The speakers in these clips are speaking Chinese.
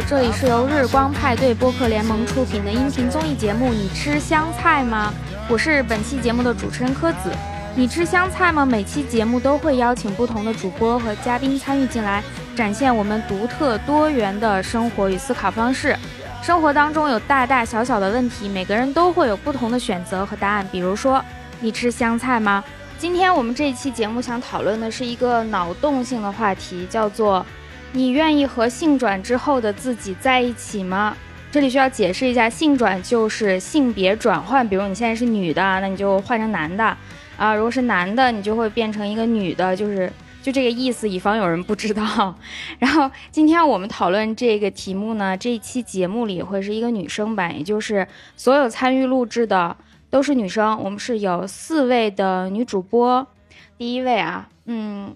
这里是由日光派对播客联盟出品的音频综艺节目《你吃香菜吗》？我是本期节目的主持人柯子。你吃香菜吗？每期节目都会邀请不同的主播和嘉宾参与进来，展现我们独特多元的生活与思考方式。生活当中有大大小小的问题，每个人都会有不同的选择和答案。比如说，你吃香菜吗？今天我们这一期节目想讨论的是一个脑洞性的话题，叫做。你愿意和性转之后的自己在一起吗？这里需要解释一下，性转就是性别转换，比如你现在是女的，那你就换成男的啊；如果是男的，你就会变成一个女的，就是就这个意思，以防有人不知道。然后今天我们讨论这个题目呢，这一期节目里会是一个女生版，也就是所有参与录制的都是女生。我们是有四位的女主播，第一位啊，嗯。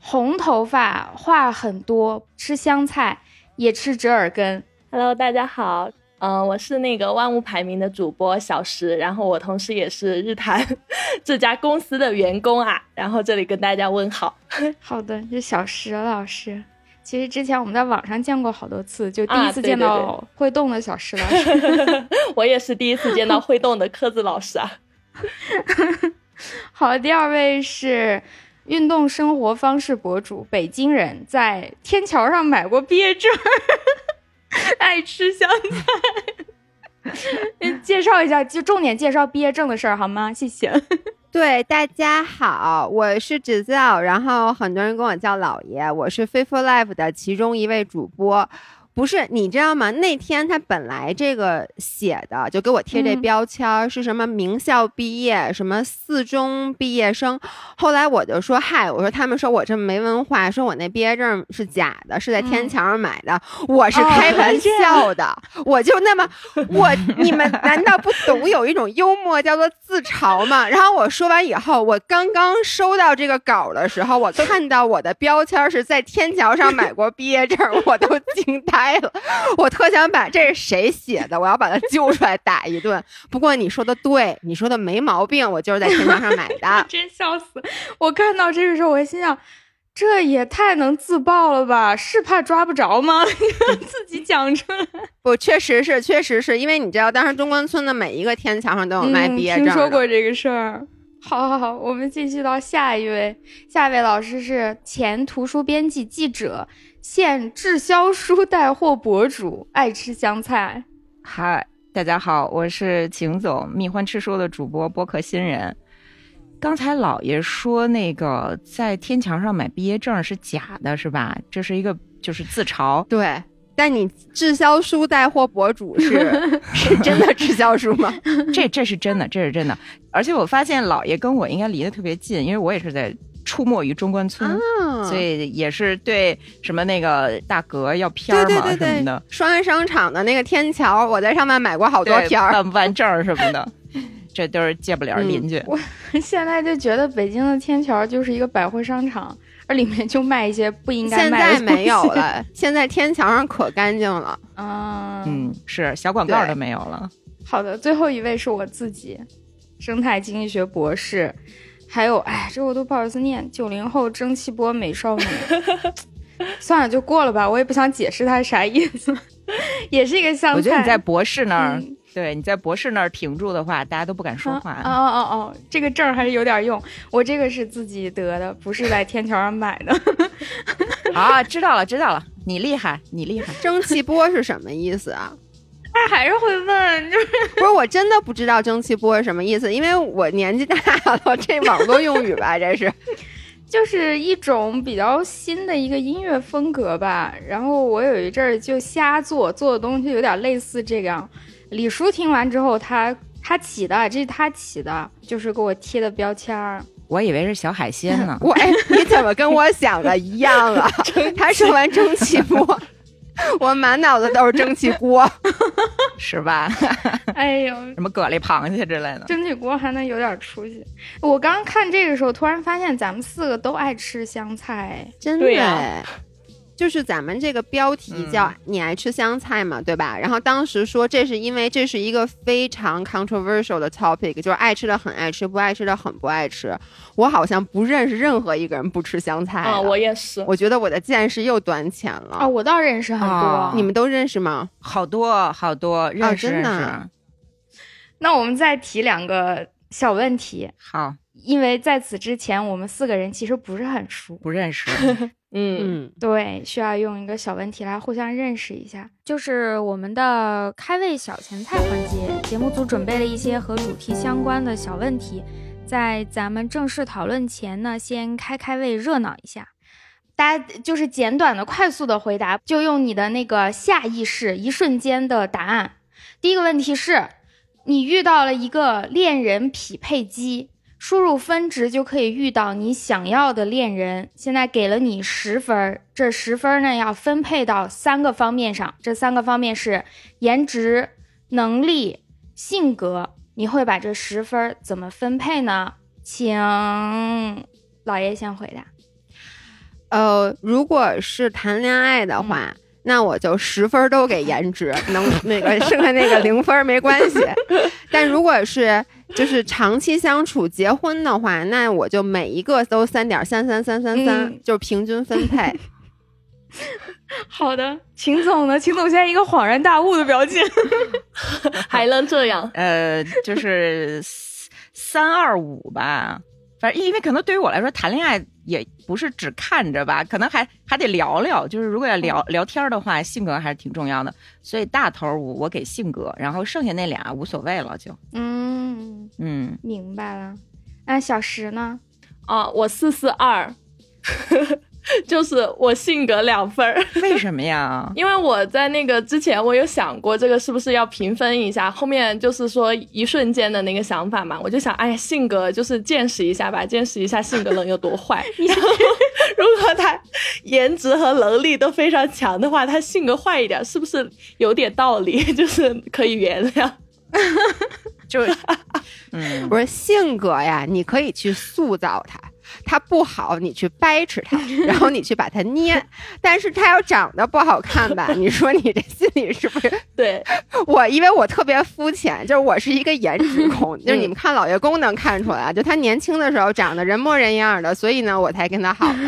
红头发，话很多，吃香菜，也吃折耳根。Hello，大家好，嗯，我是那个万物排名的主播小石，然后我同时也是日坛 这家公司的员工啊，然后这里跟大家问好。好的，是小石老师。其实之前我们在网上见过好多次，就第一次见到会动的小石老师。我也是第一次见到会动的柯子老师啊。好，第二位是。运动生活方式博主，北京人，在天桥上买过毕业证，爱吃香菜。介绍一下，就重点介绍毕业证的事儿好吗？谢谢。对，大家好，我是芷造，然后很多人跟我叫老爷，我是 Faithful Life 的其中一位主播。不是你知道吗？那天他本来这个写的就给我贴这标签是什么名校毕业，什么四中毕业生。后来我就说嗨，我说他们说我这么没文化，说我那毕业证是假的，是在天桥上买的。我是开玩笑的，我就那么 我你们难道不懂有一种幽默叫做自嘲吗？然后我说完以后，我刚刚收到这个稿的时候，我看到我的标签是在天桥上买过毕业证，我都惊呆。了，我特想把这是谁写的，我要把他揪出来打一顿。不过你说的对，你说的没毛病，我就是在天桥上买的。真笑死！我看到这个时候，我心想，这也太能自爆了吧？是怕抓不着吗？自己讲出来。不，确实是，确实是因为你知道，当时中关村的每一个天桥上都有卖毕业证。听说过这个事儿。好，好，好，我们继续到下一位，下一位老师是前图书编辑、记者。现滞销书带货博主，爱吃香菜。嗨，大家好，我是秦总，蜜獾吃书的主播，播客新人。刚才老爷说那个在天桥上买毕业证是假的，是吧？这是一个就是自嘲。对，但你滞销书带货博主是 是真的滞销书吗？这这是真的，这是真的。而且我发现老爷跟我应该离得特别近，因为我也是在。出没于中关村，所以也是对什么那个大格要片儿嘛什么的。双安商场的那个天桥，我在上面买过好多片儿，办不办证什么的，这都是借不了邻居。我现在就觉得北京的天桥就是一个百货商场，而里面就卖一些不应该卖的现在没有了，现在天桥上可干净了。嗯嗯，是小广告都没有了。好的，最后一位是我自己，生态经济学博士。还有，哎，这我都不好意思念。九零后蒸汽波美少女，算了，就过了吧。我也不想解释它是啥意思，也是一个香菜。我觉得你在博士那儿，对，你在博士那儿停住的话，大家都不敢说话。哦哦哦，这个证还是有点用。我这个是自己得的，不是在天桥上买的。啊，知道了，知道了，你厉害，你厉害。蒸汽波是什么意思啊？他 还是会问，就是 不是我真的不知道蒸汽波是什么意思，因为我年纪大了，这网络用语吧，这是，就是一种比较新的一个音乐风格吧。然后我有一阵儿就瞎做，做的东西有点类似这样。李叔听完之后，他他起的，这是他起的，就是给我贴的标签儿。我以为是小海鲜呢。我哎，你怎么跟我想的一样啊？他说完蒸汽波。我满脑子都是蒸汽锅，是吧？哎呦，什么蛤蜊、螃蟹之类的，蒸汽锅还能有点出息。我刚看这个时候，突然发现咱们四个都爱吃香菜，真的。就是咱们这个标题叫嗯“你爱吃香菜吗”，对吧？然后当时说这是因为这是一个非常 controversial 的 topic，就是爱吃的很爱吃，不爱吃的很不爱吃。我好像不认识任何一个人不吃香菜的啊，我也是。我觉得我的见识又短浅了。啊，我倒认识很多。哦你们都认识吗？好多好多认识认真的识。那我们再提两个小问题，好，因为在此之前我们四个人其实不是很熟，不认识。嗯，嗯，对，需要用一个小问题来互相认识一下。就是我们的开胃小前菜环节，节目组准备了一些和主题相关的小问题，在咱们正式讨论前呢，先开开胃，热闹一下。大家就是简短的、快速的回答，就用你的那个下意识、一瞬间的答案。第一个问题是，你遇到了一个恋人匹配机，输入分值就可以遇到你想要的恋人。现在给了你十分儿，这十分儿呢要分配到三个方面上，这三个方面是颜值、能力、性格。你会把这十分儿怎么分配呢？请老爷先回答。呃，如果是谈恋爱的话，那我就十分都给颜值，能那个剩下那个零分没关系。但如果是就是长期相处结婚的话，那我就每一个都三点三三三三三嗯，就是平均分配。好的，秦总呢？秦总现在一个恍然大悟的表情。还能这样？呃，就是三二五吧。反正因为可能对于我来说，谈恋爱也不是只看着吧，可能还还得聊聊。就是如果要聊聊天的话，性格还是挺重要的。所以大头我我给性格，然后剩下那俩无所谓了，就嗯，嗯。明白了。那小石呢？哦，我四四二，就是我性格两分儿。为什么呀？因为我在那个之前，我有想过这个是不是要平分一下，后面就是说一瞬间的那个想法嘛，我就想，哎呀，性格就是见识一下吧，见识一下性格能有多坏。然后 如果他颜值和能力都非常强的话，他性格坏一点，是不是有点道理？就是可以原谅。就嗯，我说性格呀，你可以去塑造它。它不好，你去掰扯它，然后你去把它捏。但是它要长得不好看吧？你说你这心里是不是？对，我因为我特别肤浅，就是我是一个颜值控，就是你们看老爷公能看出来，就他年轻的时候长得人模人样的，所以呢，我才跟他好的。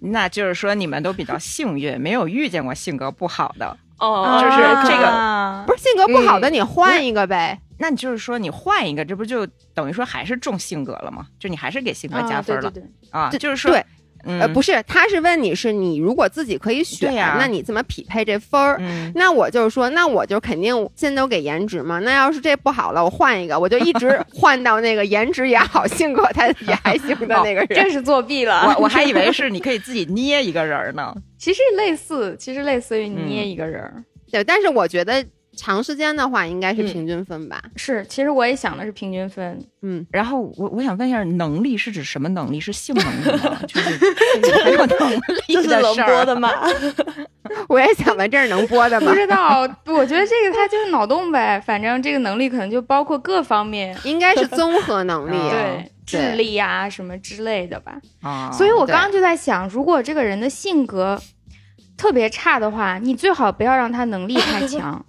那就是说你们都比较幸运，没有遇见过性格不好的。哦，就是这个啊不是性格不好的，你换一个呗。那你就是说你换一个，这不就等于说还是重性格了吗？就你还是给性格加分了啊对对对，啊？这就是说，对，嗯，呃，不是，他是问你是你如果自己可以选，啊那你怎么匹配这分儿？嗯，那我就是说，那我就肯定先都给颜值嘛。那要是这不好了，我换一个，我就一直 换到那个颜值也好、性格他也还行的那个人。这是作弊了。我我还以为是你可以自己捏一个人儿呢。其实类似，其实类似于捏一个人儿。对，但是我觉得长时间的话应该是嗯平均分吧。是，其实我也想的是平均分。嗯，然后我我想问一下，能力是指什么能力？是性能力吗？就是能 力这是能的事儿 播的吗？我也想问，这是能播的吗不？知道，我觉得这个它就是脑洞呗。反正这个能力可能就包括各方面，应该是综合能力。啊对，智力呀、什么之类的吧。啊，所以我刚刚就在想，如果这个人的性格特别差的话，你最好不要让他能力太强，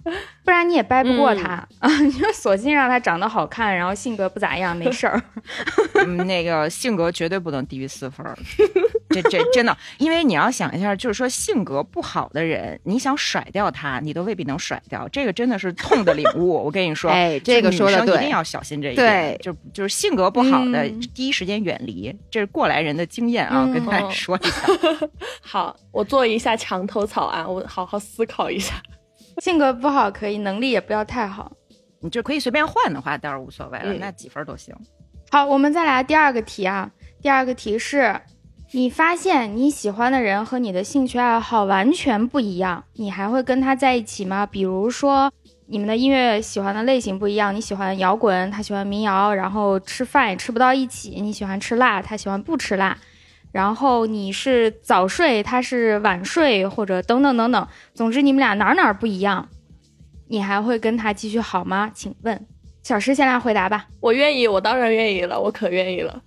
不然你也掰不过他啊。你就索性让他长得好看，然后性格不咋样，没事儿。嗯，那个性格绝对不能低于四分儿，这这真的，因为你要想一下，就是说性格不好的人，你想甩掉他，你都未必能甩掉，这个真的是痛的领悟。我跟你说，哎，这个女说的对生一定。要小心这一点，对就就是性格不好的，嗯第一时间远离，这是过来人的经验啊，嗯跟大家哦说一下。好，我做一下墙头草啊，我好好思考一下。性格不好可以，能力也不要太好。你就可以随便换的话，倒是无所谓了，嗯那几分儿都行。好，我们再来第二个题啊。第二个题是，你发现你喜欢的人和你的兴趣爱好完全不一样，你还会跟他在一起吗？比如说，你们的音乐喜欢的类型不一样，你喜欢摇滚，他喜欢民谣，然后吃饭也吃不到一起，你喜欢吃辣，他喜欢不吃辣。然后你是早睡，他是晚睡，或者等等等等，总之你们俩哪儿哪儿不一样，你还会跟他继续好吗？请问，小诗先来回答吧。我愿意，我当然愿意了，我可愿意了。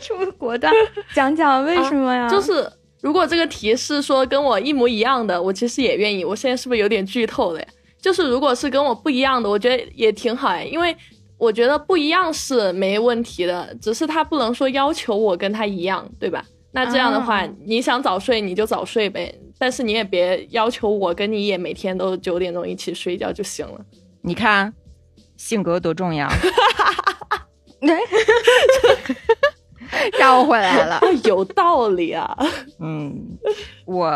这么果断，讲讲为什么呀？就是如果这个题是说跟我一模一样的，我其实也愿意。我现在是不是有点剧透了呀？就是如果是跟我不一样的，我觉得也挺好哎，因为我觉得不一样是没问题的，只是他不能说要求我跟他一样，对吧？那这样的话，你想早睡你就早睡呗，但是你也别要求我跟你也每天都九点钟一起睡觉就行了。你看，性格多重要。绕回来了，有道理啊。嗯，我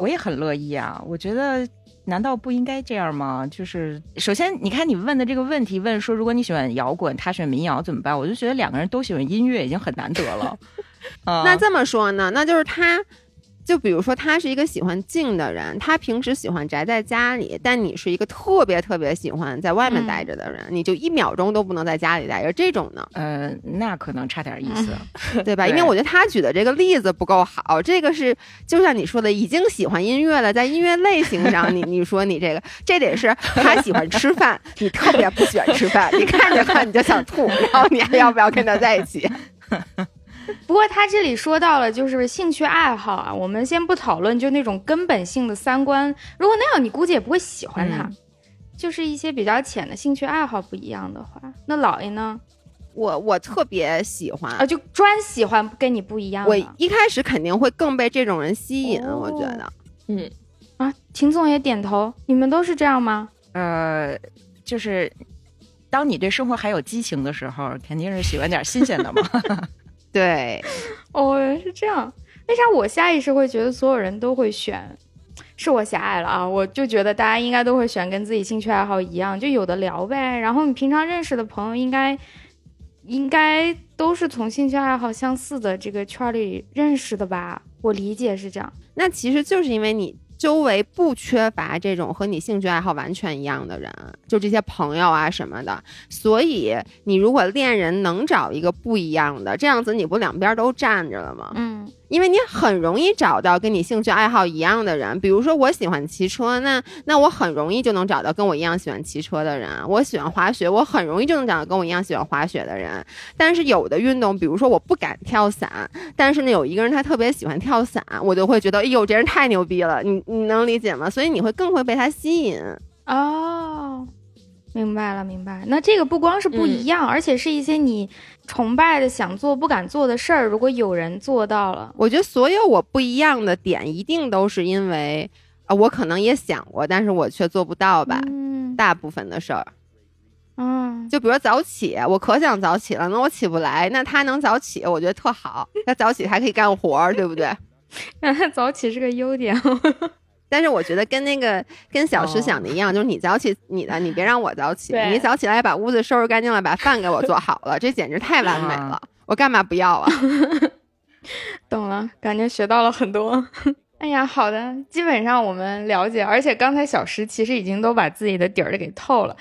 我也很乐意啊。我觉得，难道不应该这样吗？就是首先，你看你问的这个问题，问说如果你喜欢摇滚，他选民谣怎么办？我就觉得两个人都喜欢音乐已经很难得了。那这么说呢？那就是他。就比如说，他是一个喜欢静的人，他平时喜欢宅在家里，但你是一个特别特别喜欢在外面待着的人，你就一秒钟都不能在家里待着，这种呢？呃，那可能差点意思，对吧？因为我觉得他举的这个例子不够好，这个是就像你说的，已经喜欢音乐了，在音乐类型上，你你说你这个，这得是他喜欢吃饭，你特别不喜欢吃饭，你看见饭你就想吐，然后你还要不要跟他在一起？不过他这里说到了，就是兴趣爱好啊，我们先不讨论，就那种根本性的三观。如果那样，你估计也不会喜欢他。就是一些比较浅的兴趣爱好不一样的话，那姥爷呢？我我特别喜欢啊，就专喜欢跟你不一样。我一开始肯定会更被这种人吸引，我觉得。嗯啊，秦总也点头。你们都是这样吗？呃，就是当你对生活还有激情的时候，肯定是喜欢点新鲜的嘛。对，哦，是这样。为啥我下意识会觉得所有人都会选？是我狭隘了啊！我就觉得大家应该都会选跟自己兴趣爱好一样，就有的聊呗。然后你平常认识的朋友，应该应该都是从兴趣爱好相似的这个圈里认识的吧？我理解是这样。那其实就是因为你。周围不缺乏这种和你兴趣爱好完全一样的人，就这些朋友啊什么的。所以你如果恋人能找一个不一样的，这样子你不两边都站着了吗？嗯。因为你很容易找到跟你兴趣爱好一样的人，比如说我喜欢骑车，那那我很容易就能找到跟我一样喜欢骑车的人。我喜欢滑雪，我很容易就能找到跟我一样喜欢滑雪的人。但是有的运动，比如说我不敢跳伞，但是呢有一个人他特别喜欢跳伞，我就会觉得，哎呦，这人太牛逼了，你你能理解吗？所以你会更会被他吸引。哦，明白了，明白。那这个不光是不一样，而且是一些你。崇拜的想做不敢做的事儿，如果有人做到了，我觉得所有我不一样的点，一定都是因为啊，我可能也想过，但是我却做不到吧。嗯，大部分的事儿，嗯，就比如早起，我可想早起了，那我起不来，那他能早起，我觉得特好，他早起还可以干活，对不对？早起是个优点。但是我觉得跟那个跟小石想的一样，就是你早起你的，你别让我早起。你早起来把屋子收拾干净了，把饭给我做好了，这简直太完美了。我干嘛不要啊？懂了，感觉学到了很多。哎呀，好的，基本上我们了解。而且刚才小石其实已经都把自己的底儿给透了，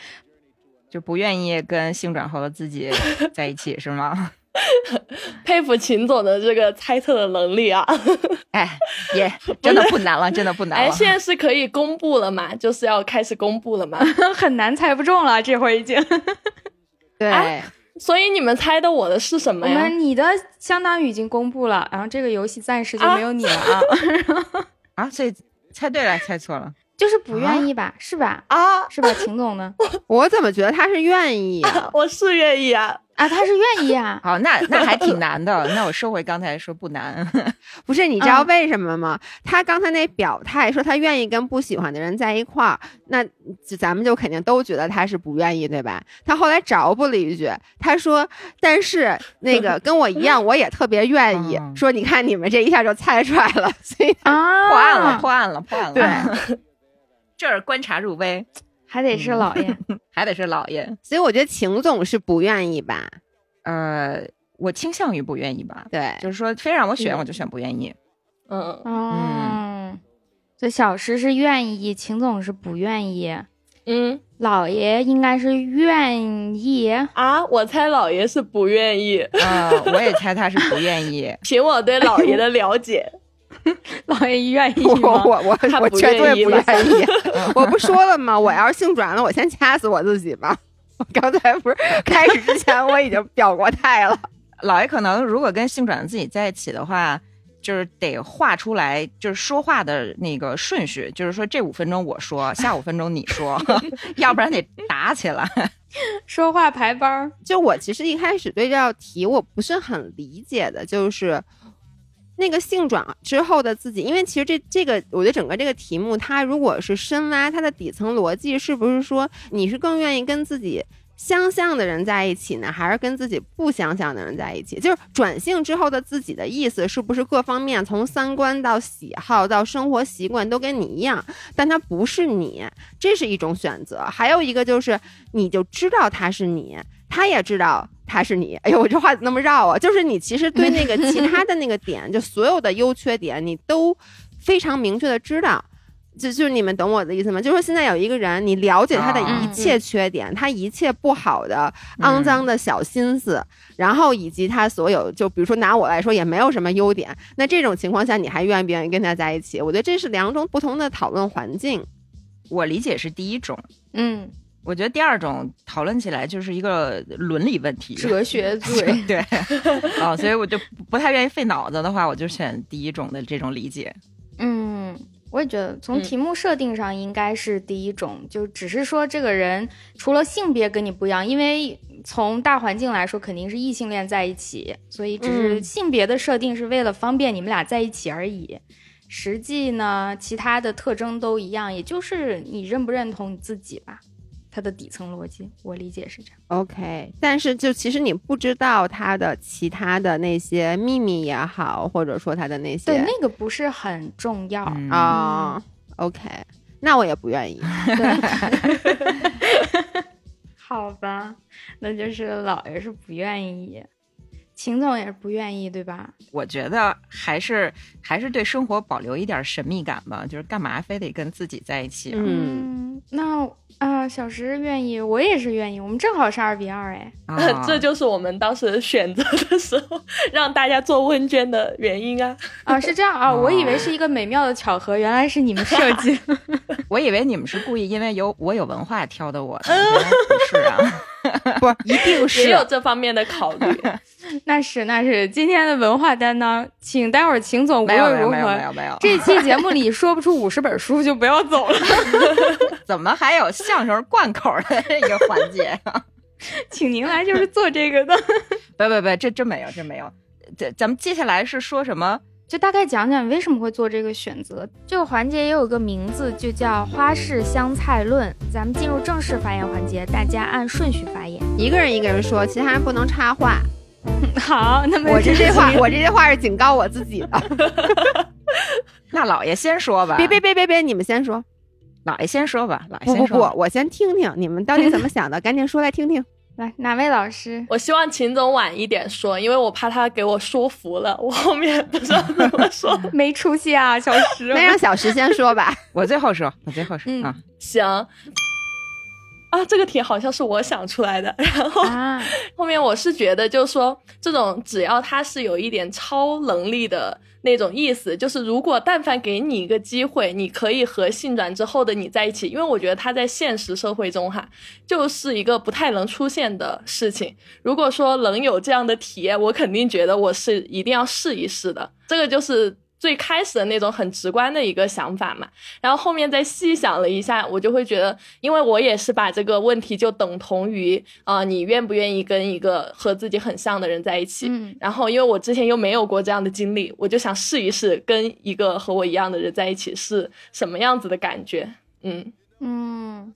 就不愿意跟性转后的自己在一起，是吗？佩服秦总的这个猜测的能力啊！哎，也真的不难了，真的不难了。哎，现在是可以公布了嘛？就是要开始公布了嘛？很难猜不中了，这会已经。对，所以你们猜的我的是什么呀？你的相当于已经公布了，然后这个游戏暂时就没有你了啊！啊，所以猜对了，猜错了。就是不愿意吧，是吧？啊，是吧？秦总呢？我怎么觉得他是愿意啊？我是愿意啊！啊，他是愿意啊！好，那那还挺难的。那我收回刚才说不难，不是？你知道为什么吗？他刚才那表态说他愿意跟不喜欢的人在一块儿，那咱们就肯定都觉得他是不愿意，对吧？他后来找补了一句，他说：“但是那个跟我一样，我也特别愿意。”说你看你们这一下就猜出来了，所以啊，破案了，破案了，破案了。对。这儿观察入微，还得是老爷，还得是老爷，所以我觉得秦总是不愿意吧？呃，我倾向于不愿意吧。对，就是说，非让我选，我就选不愿意。嗯嗯，所以小石是愿意，秦总是不愿意。嗯，老爷应该是愿意啊，我猜老爷是不愿意。啊，我也猜他是不愿意。凭我对老爷的了解。老爷愿意吗？我我我我绝对不愿意。我不说了吗？我要是性转了，我先掐死我自己吧。我刚才不是开始之前我已经表过态了。老爷可能如果跟性转的自己在一起的话，就是得画出来，就是说话的那个顺序，就是说这五分钟我说，下五分钟你说，要不然得打起来。说话排班儿，就我其实一开始对这道题我不是很理解的，就是那个性转之后的自己，因为其实这这个，我觉得整个这个题目，它如果是深挖它的底层逻辑，是不是说你是更愿意跟自己相像的人在一起呢，还是跟自己不相像的人在一起？就是转性之后的自己的意思，是不是各方面从三观到喜好到生活习惯都跟你一样，但他不是你，这是一种选择。还有一个就是，你就知道他是你，他也知道他是你。哎呦，我这话怎么那么绕啊？就是你其实对那个其他的那个点，就所有的优缺点，你都非常明确的知道。就就是你们懂我的意思吗？就是说现在有一个人，你了解他的一切缺点，他一切不好的、肮脏的小心思，然后以及他所有，就比如说拿我来说，也没有什么优点。那这种情况下，你还愿不愿意跟他在一起？我觉得这是两种不同的讨论环境。我理解是第一种，嗯，我觉得第二种讨论起来就是一个伦理问题，哲学罪。对，啊、所以我就不不太愿意费脑子的话，我就选第一种的这种理解。嗯，我也觉得从题目设定上应该是第一种，就只是说这个人除了性别跟你不一样，因为从大环境来说肯定是异性恋在一起，所以只是嗯性别的设定是为了方便你们俩在一起而已。实际呢，其他的特征都一样，也就是你认不认同你自己吧。它的底层逻辑，我理解是这样。OK，但是就其实你不知道他的其他的那些秘密也好，或者说他的那些对，那个不是很重要。嗯啊、OK，那我也不愿意。好吧，那就是姥爷是不愿意，秦总也是不愿意，对吧？我觉得还是还是对生活保留一点神秘感吧，就是干嘛非得跟自己在一起啊？嗯，嗯，那啊、小石愿意，我也是愿意，我们正好是二比二，哎，啊 这就是我们当时选择的时候让大家做问卷的原因啊。啊，是这样啊，我以为是一个美妙的巧合，原来是你们设计。我以为你们是故意因为有我有文化挑的我的，原来不是啊。不，一定也是有这方面的考虑。那是那是，今天的文化担当，请待会儿秦总无没有没有没有论如何没，有没有，这期节目里说不出五十本书就不要走了，怎么还有相声贯口的这个环节啊？请您来就是做这个的。不不不，这真没有，真没有。咱咱们接下来是说什么？就大概讲讲为什么会做这个选择。这个环节也有个名字，就叫花式香菜论。咱们进入正式发言环节，大家按顺序发言。一个人一个人说，其他人不能插话。好，那么我这这这话，我这些话是警告我自己的。那老爷先说吧。别别别别别，你们先说。老爷先说吧。老爷先说吧不，我先听听你们到底怎么想的，赶紧说来听听。来哪位老师？我希望秦总晚一点说，因为我怕他给我说服了，我后面不知道怎么说。没出息啊，小石。那让小石先说吧。我最后说，我最后说、嗯啊。行，啊，这个题好像是我想出来的，然后啊，后面我是觉得，就是说这种只要他是有一点超能力的那种意思，就是如果但凡给你一个机会，你可以和性转之后的你在一起，因为我觉得他在现实社会中哈，就是一个不太能出现的事情。如果说能有这样的体验，我肯定觉得我是一定要试一试的。这个就是。最开始的那种很直观的一个想法嘛，然后后面再细想了一下，我就会觉得，因为我也是把这个问题就等同于啊、呃你愿不愿意跟一个和自己很像的人在一起？嗯然后因为我之前又没有过这样的经历，我就想试一试跟一个和我一样的人在一起是什么样子的感觉。嗯嗯，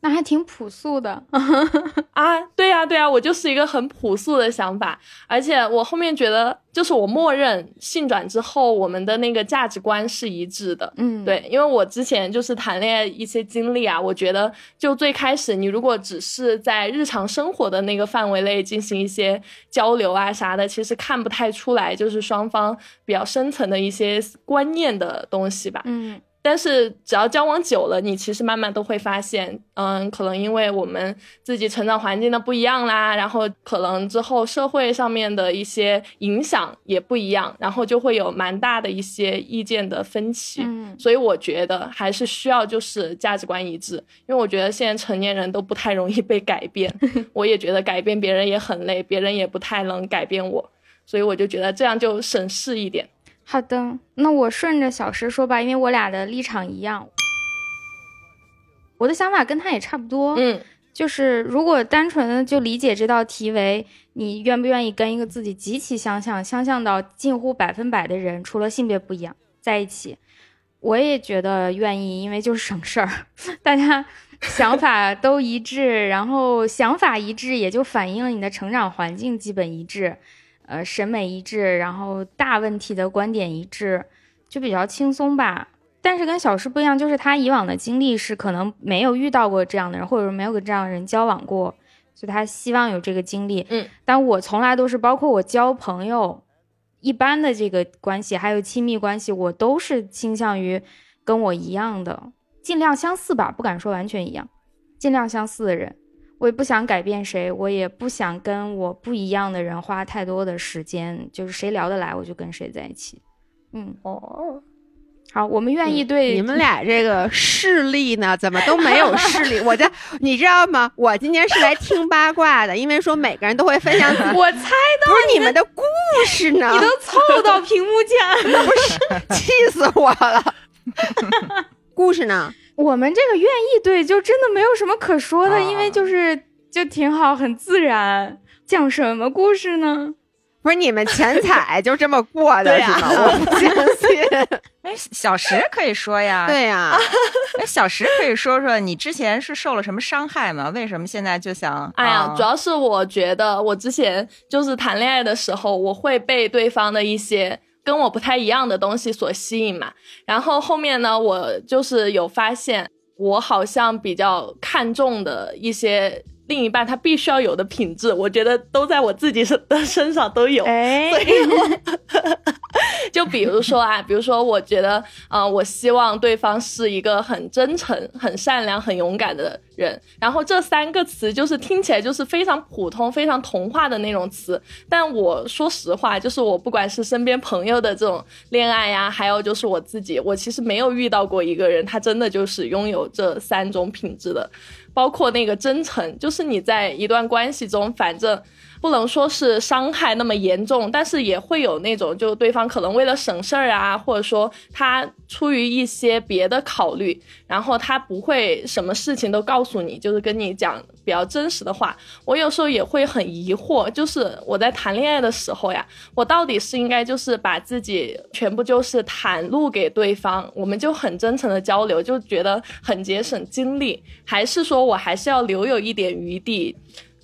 那还挺朴素的。啊，对呀、对呀、我就是一个很朴素的想法，而且我后面觉得，就是我默认性转之后，我们的那个价值观是一致的。嗯，，对，因为我之前就是谈恋爱一些经历啊，我觉得就最开始你如果只是在日常生活的那个范围内进行一些交流啊啥的，其实看不太出来就是双方比较深层的一些观念的东西吧。嗯但是只要交往久了，你其实慢慢都会发现，嗯，可能因为我们自己成长环境的不一样啦，然后可能之后社会上面的一些影响也不一样，然后就会有蛮大的一些意见的分歧。嗯所以我觉得还是需要就是价值观一致，因为我觉得现在成年人都不太容易被改变，我也觉得改变别人也很累，别人也不太能改变我，所以我就觉得这样就省事一点。好的，那我顺着小石说吧，因为我俩的立场一样，我的想法跟他也差不多。嗯就是如果单纯的就理解这道题为你愿不愿意跟一个自己极其相像、相像到近乎百分百的人，除了性别不一样在一起，我也觉得愿意，因为就是省事儿，大家想法都一致，然后想法一致也就反映了你的成长环境基本一致，呃，审美一致，然后大问题的观点一致，就比较轻松吧。但是跟小诗不一样，就是他以往的经历是可能没有遇到过这样的人，或者说没有跟这样的人交往过，所以他希望有这个经历。嗯，但我从来都是，包括我交朋友，一般的这个关系，还有亲密关系，我都是倾向于跟我一样的，尽量相似吧，不敢说完全一样，尽量相似的人。我也不想改变谁，我也不想跟我不一样的人花太多的时间，就是谁聊得来我就跟谁在一起。嗯，哦，好，我们愿意对、你们俩这个势力呢，怎么都没有势力？我这你知道吗？我今天是来听八卦的，因为说每个人都会分享 自己，我猜不是你们的故事呢，你都凑到屏幕前了。不是气死我了。故事呢？我们这个愿意对，就真的没有什么可说的，啊因为就是就挺好，很自然。讲什么故事呢？不是你们钱彩就这么过的呀啊 是吗？我不相信。哎，小石可以说呀，对呀、哎，小石可以说说你之前是受了什么伤害吗？为什么现在就想？哎呀啊，主要是我觉得我之前就是谈恋爱的时候，我会被对方的一些跟我不太一样的东西所吸引嘛。然后后面呢，我就是有发现，我好像比较看重的一些另一半他必须要有的品质，我觉得都在我自己身的身上都有。哎，就 比如说啊，比如说，我觉得，呃，我希望对方是一个很真诚、很善良、很勇敢的人。然后这三个词就是听起来就是非常普通、非常童话的那种词。但我说实话，就是我不管是身边朋友的这种恋爱呀，还有就是我自己，我其实没有遇到过一个人，他真的就是拥有这三种品质的。包括那个真诚，就是你在一段关系中，反正不能说是伤害那么严重，但是也会有那种，就对方可能为了省事儿啊，或者说他出于一些别的考虑，然后他不会什么事情都告诉你，就是跟你讲比较真实的话。我有时候也会很疑惑，就是我在谈恋爱的时候呀，我到底是应该就是把自己全部就是袒露给对方，我们就很真诚的交流，就觉得很节省精力，还是说我还是要留有一点余地？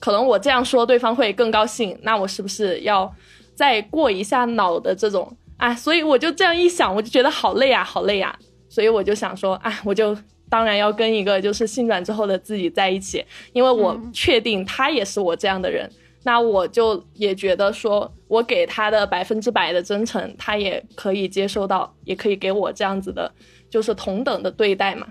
可能我这样说对方会更高兴，那我是不是要再过一下脑的这种？啊，所以我就这样一想，我就觉得好累啊，好累啊，所以我就想说，哎，我就当然要跟一个就是性转之后的自己在一起，因为我确定他也是我这样的人。那我就也觉得说，我给他的百分之百的真诚，他也可以接受到，也可以给我这样子的，就是同等的对待嘛。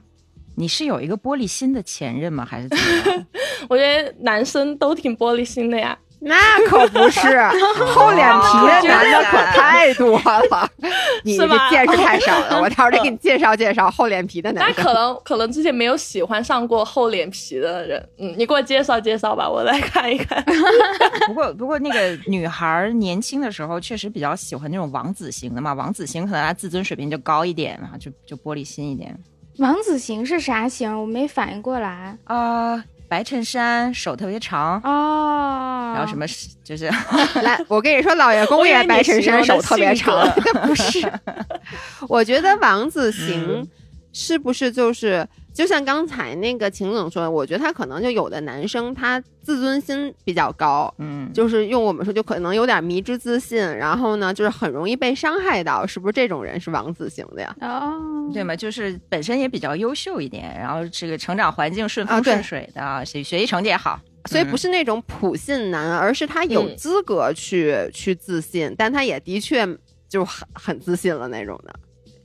你是有一个玻璃心的前任吗？还是怎么样？我觉得男生都挺玻璃心的呀。那可不是，厚脸皮的男的可太多了，你这是吗见识太少了。我到时候得给你介绍介绍厚脸皮的男生。那可能可能之前没有喜欢上过厚脸皮的人，嗯，你给我介绍介绍吧，我来看一看。不过不过那个女孩儿年轻的时候确实比较喜欢那种王子型的嘛，王子型可能她自尊水平就高一点嘛，就就玻璃心一点王子型是啥型？我没反应过来。啊、白衬衫，手特别长。哦，然后什么就是 来，我跟你说，老爷公也白衬衫，手特别长，不是。我觉得王子型嗯是不是就是就像刚才那个秦总说的，我觉得他可能就有的男生他自尊心比较高，嗯，就是用我们说就可能有点迷之自信，然后呢就是很容易被伤害到，是不是这种人是王子型的呀？哦，对嘛，就是本身也比较优秀一点，然后这个成长环境顺风顺水的，学学习成绩也好，所以不是那种普信男，而是他有嗯。资格去、去自信，但他也的确就很很自信了那种的。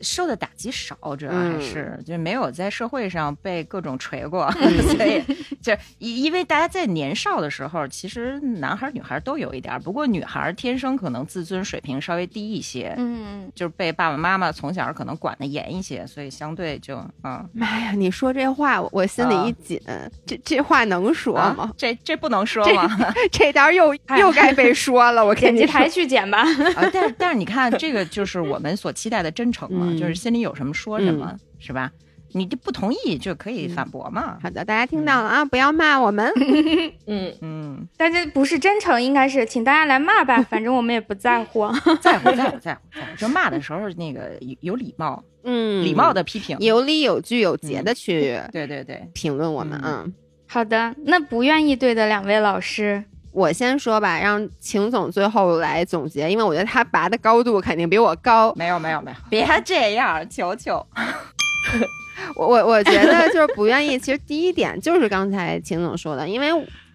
受的打击少，主要还嗯是、就没有在社会上被各种锤过，所以就因因为大家在年少的时候，其实男孩儿女孩儿都有一点儿，不过女孩儿天生可能自尊水平稍微低一些，嗯，就是被爸爸妈妈从小可能管得严一些，所以相对就嗯。妈呀，你说这话，我我心里一紧，这这话能说啊吗？这这不能说吗？这条又哎又该被说了，我给你说剪辑台。去剪吧。啊，但是但是你看，这个就是我们所期待的真诚嘛，嗯就是心里有什么说什么，是吧？你就不同意就可以反驳嘛。好的，大家听到了啊，不要骂我们。嗯，嗯，但这不是真诚，应该是请大家来骂吧，反正我们也不在乎。在乎在乎在乎在乎，就骂的时候那个有有礼貌，嗯，礼貌的批评。有理有据有节的去对对对，评论我们。嗯嗯，好的，那不愿意对的两位老师，我先说吧，让秦总最后来总结，因为我觉得他拔的高度肯定比我高。没有没有没有，别这样，求求。我我我觉得就是不愿意。其实第一点就是刚才秦总说的，因为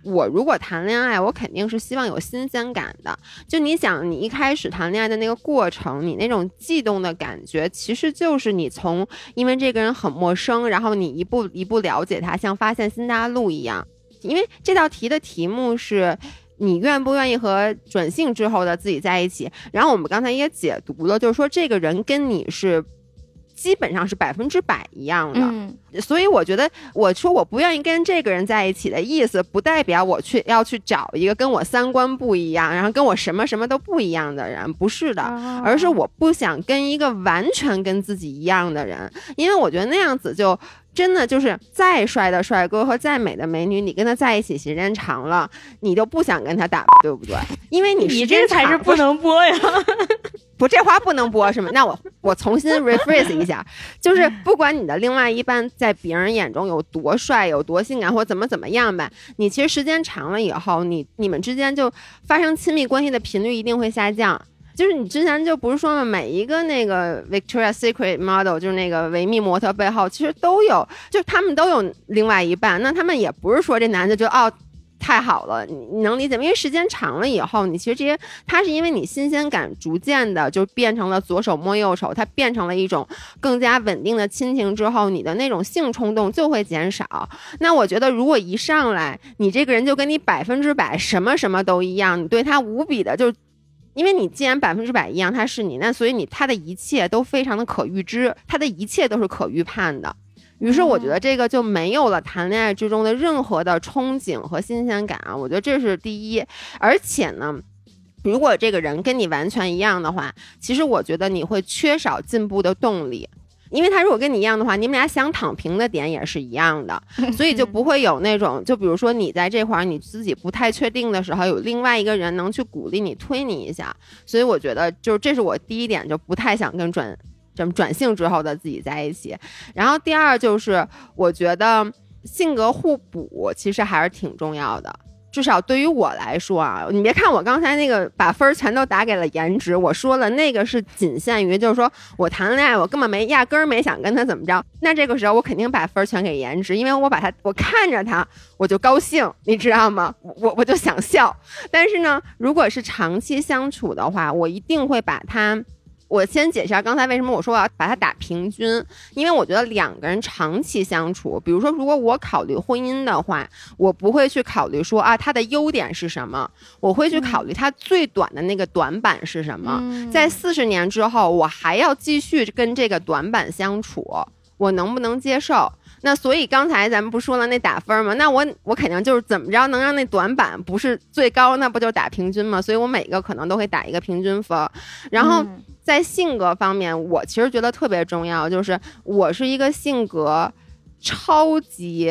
我如果谈恋爱，我肯定是希望有新鲜感的。就你想，你一开始谈恋爱的那个过程，你那种悸动的感觉，其实就是你从因为这个人很陌生，然后你一步一步了解他，像发现新大陆一样。因为这道题的题目是。你愿不愿意和转性之后的自己在一起？然后我们刚才也解读了，就是说这个人跟你是基本上是百分之百一样的。嗯所以我觉得，我说我不愿意跟这个人在一起的意思，不代表我去要去找一个跟我三观不一样，然后跟我什么什么都不一样的人，不是的。哦而是我不想跟一个完全跟自己一样的人，因为我觉得那样子就真的就是再帅的帅哥和再美的美女，你跟他在一起时间长了，你就不想跟他打，对不对？因为你你这才是不能播呀。不，这话不能播是吗？那我我重新 rephrase 一下，就是不管你的另外一半在别人眼中有多帅、有多性感或怎么怎么样吧，你其实时间长了以后，你你们之间就发生亲密关系的频率一定会下降。就是你之前就不是说嘛，每一个那个 Victoria's Secret model，就是那个维密模特背后，其实都有，就是他们都有另外一半。那他们也不是说这男的就哦太好了，你你能理解吗？因为时间长了以后，你其实这些，它是因为你新鲜感逐渐的就变成了左手摸右手，它变成了一种更加稳定的亲情之后，你的那种性冲动就会减少。那我觉得，如果一上来你这个人就跟你百分之百什么什么都一样，你对他无比的就。因为你既然百分之百一样，他是你，那所以你他的一切都非常的可预知，他的一切都是可预判的。于是我觉得这个就没有了谈恋爱之中的任何的憧憬和新鲜感啊，我觉得这是第一。而且呢，如果这个人跟你完全一样的话，其实我觉得你会缺少进步的动力。因为他如果跟你一样的话，你们俩想躺平的点也是一样的，所以就不会有那种，就比如说你在这块儿你自己不太确定的时候，有另外一个人能去鼓励你、推你一下。所以我觉得，就是这是我第一点，就不太想跟转怎么转性之后的自己在一起。然后第二就是，我觉得性格互补其实还是挺重要的。至少对于我来说啊，你别看我刚才那个把分儿全都打给了颜值，我说了那个是仅限于，就是说我谈恋爱，我根本没压根儿没想跟他怎么着。那这个时候我肯定把分儿全给颜值，因为我把他，我看着他我就高兴，你知道吗？我我就想笑。但是呢，如果是长期相处的话，我一定会把他。我先解释下刚才为什么我说我要把它打平均，因为我觉得两个人长期相处，比如说如果我考虑婚姻的话，我不会去考虑说啊他的优点是什么，我会去考虑他最短的那个短板是什么。嗯在四十年之后，我还要继续跟这个短板相处，我能不能接受？那所以刚才咱们不说了那打分吗？那我我肯定就是怎么着能让那短板不是最高，那不就打平均吗？所以我每个可能都会打一个平均分。然后嗯在性格方面，我其实觉得特别重要，就是我是一个性格超级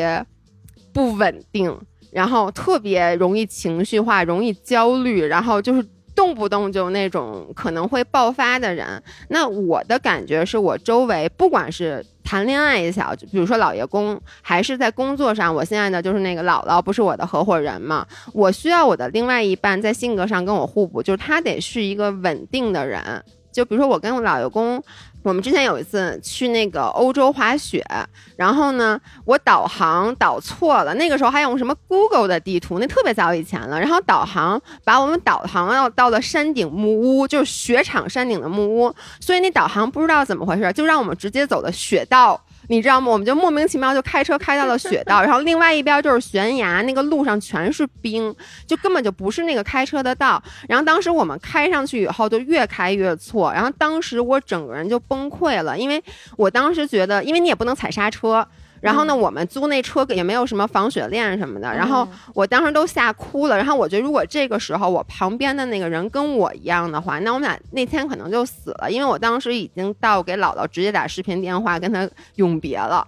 不稳定，然后特别容易情绪化、容易焦虑，然后就是动不动就那种可能会爆发的人。那我的感觉是我周围不管是谈恋爱也好，就比如说老爷公，还是在工作上，我现在的就是那个姥姥不是我的合伙人嘛，我需要我的另外一半在性格上跟我互补，就是他得是一个稳定的人。就比如说我跟我老爷公我们之前有一次去那个欧洲滑雪，然后呢，我导航导错了，那个时候还用什么 Google 的地图，那特别早以前了。然后导航把我们导航到到了山顶木屋，就是雪场山顶的木屋，所以那导航不知道怎么回事，就让我们直接走的雪道。你知道吗？我们就莫名其妙就开车开到了雪道，然后另外一边就是悬崖，那个路上全是冰，就根本就不是那个开车的道。然后当时我们开上去以后，就越开越错。然后当时我整个人就崩溃了，因为我当时觉得，因为你也不能踩刹车。然后呢，我们租那车也没有什么防雪链什么的。然后我当时都吓哭了。然后我觉得，如果这个时候我旁边的那个人跟我一样的话，那我们俩那天可能就死了。因为我当时已经到给姥姥直接打视频电话跟他永别了，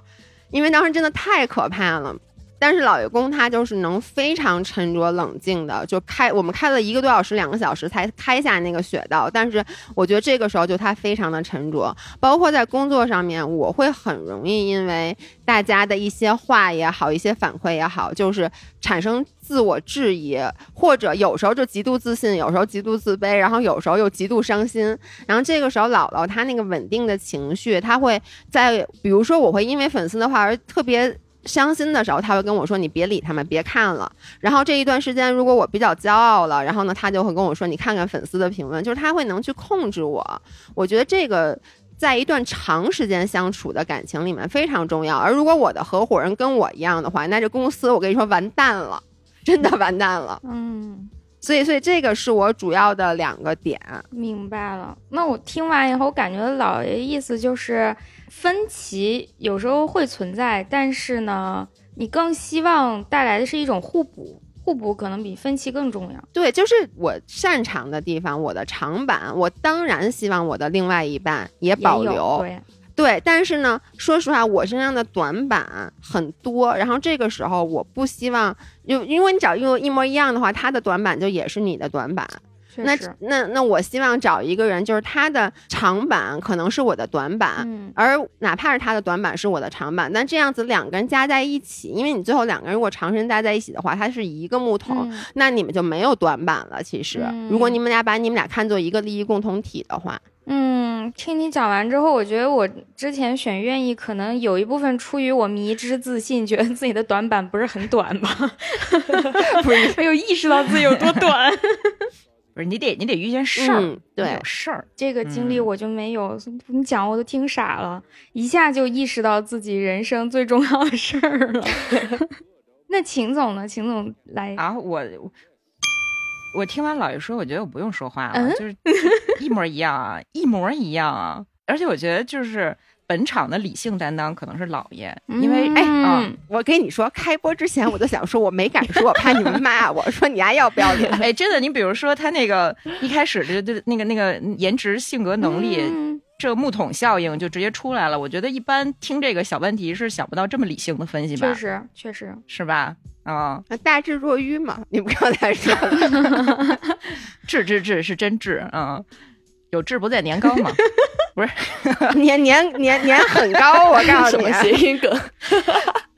因为当时真的太可怕了。但是老爷公他就是能非常沉着冷静的就开，我们开了一个多小时、两个小时才开下那个雪道。但是我觉得这个时候就他非常的沉着，包括在工作上面，我会很容易因为大家的一些话也好、一些反馈也好，就是产生自我质疑，或者有时候就极度自信，有时候极度自卑，然后有时候又极度伤心。然后这个时候姥姥她那个稳定的情绪，她会在比如说我会因为粉丝的话而特别。伤心的时候，他会跟我说：“你别理他们，别看了。”然后这一段时间，如果我比较骄傲了，然后呢，他就会跟我说：“你看看粉丝的评论。”就是他会能去控制我。我觉得这个在一段长时间相处的感情里面非常重要。而如果我的合伙人跟我一样的话，那这公司我跟你说完蛋了，真的完蛋了。嗯，所以，所以这个是我主要的两个点。明白了。那我听完以后，我感觉老爷意思就是。分歧有时候会存在，但是呢，你更希望带来的是一种互补，互补可能比分歧更重要。对，就是我擅长的地方，我的长板，我当然希望我的另外一半也保留。对，对，但是呢，说实话，我身上的短板很多，然后这个时候我不希望，就因为你找用一模一样的话，他的短板就也是你的短板。那那那，我希望找一个人，就是他的长板可能是我的短板，而哪怕是他的短板是我的长板，但这样子两个人加在一起，因为你最后两个人如果长时间待在一起的话，它是一个木桶，那你们就没有短板了。其实，如果你们俩把你们俩看作一个利益共同体的话，嗯，听你讲完之后，我觉得我之前选愿意，可能有一部分出于我迷之自信，觉得自己的短板不是很短吧，不是没有意识到自己有多短。不是你得你得遇见事儿，对有事儿，这个经历我就没有。你讲我都听傻了，一下就意识到自己人生最重要的事儿了。那秦总呢？秦总来啊！我我听完老爷说，我觉得我不用说话了，就是一模一样啊，一模一样啊！而且我觉得就是。本场的理性担当可能是老爷，因为哎啊，我跟你说，开播之前我就想说，我没敢说，我怕你们骂我说你还要不要脸？哎，真的，你比如说他那个一开始的的那个那个颜值、性格、能力，这木桶效应就直接出来了。我觉得一般听这个小问题是想不到这么理性的分析吧？确实，确实是吧？啊，大智若愚嘛，你们刚才说，智智智是真智啊，有志不在年高嘛。不是 年年年年很高，我告诉你，谐音梗。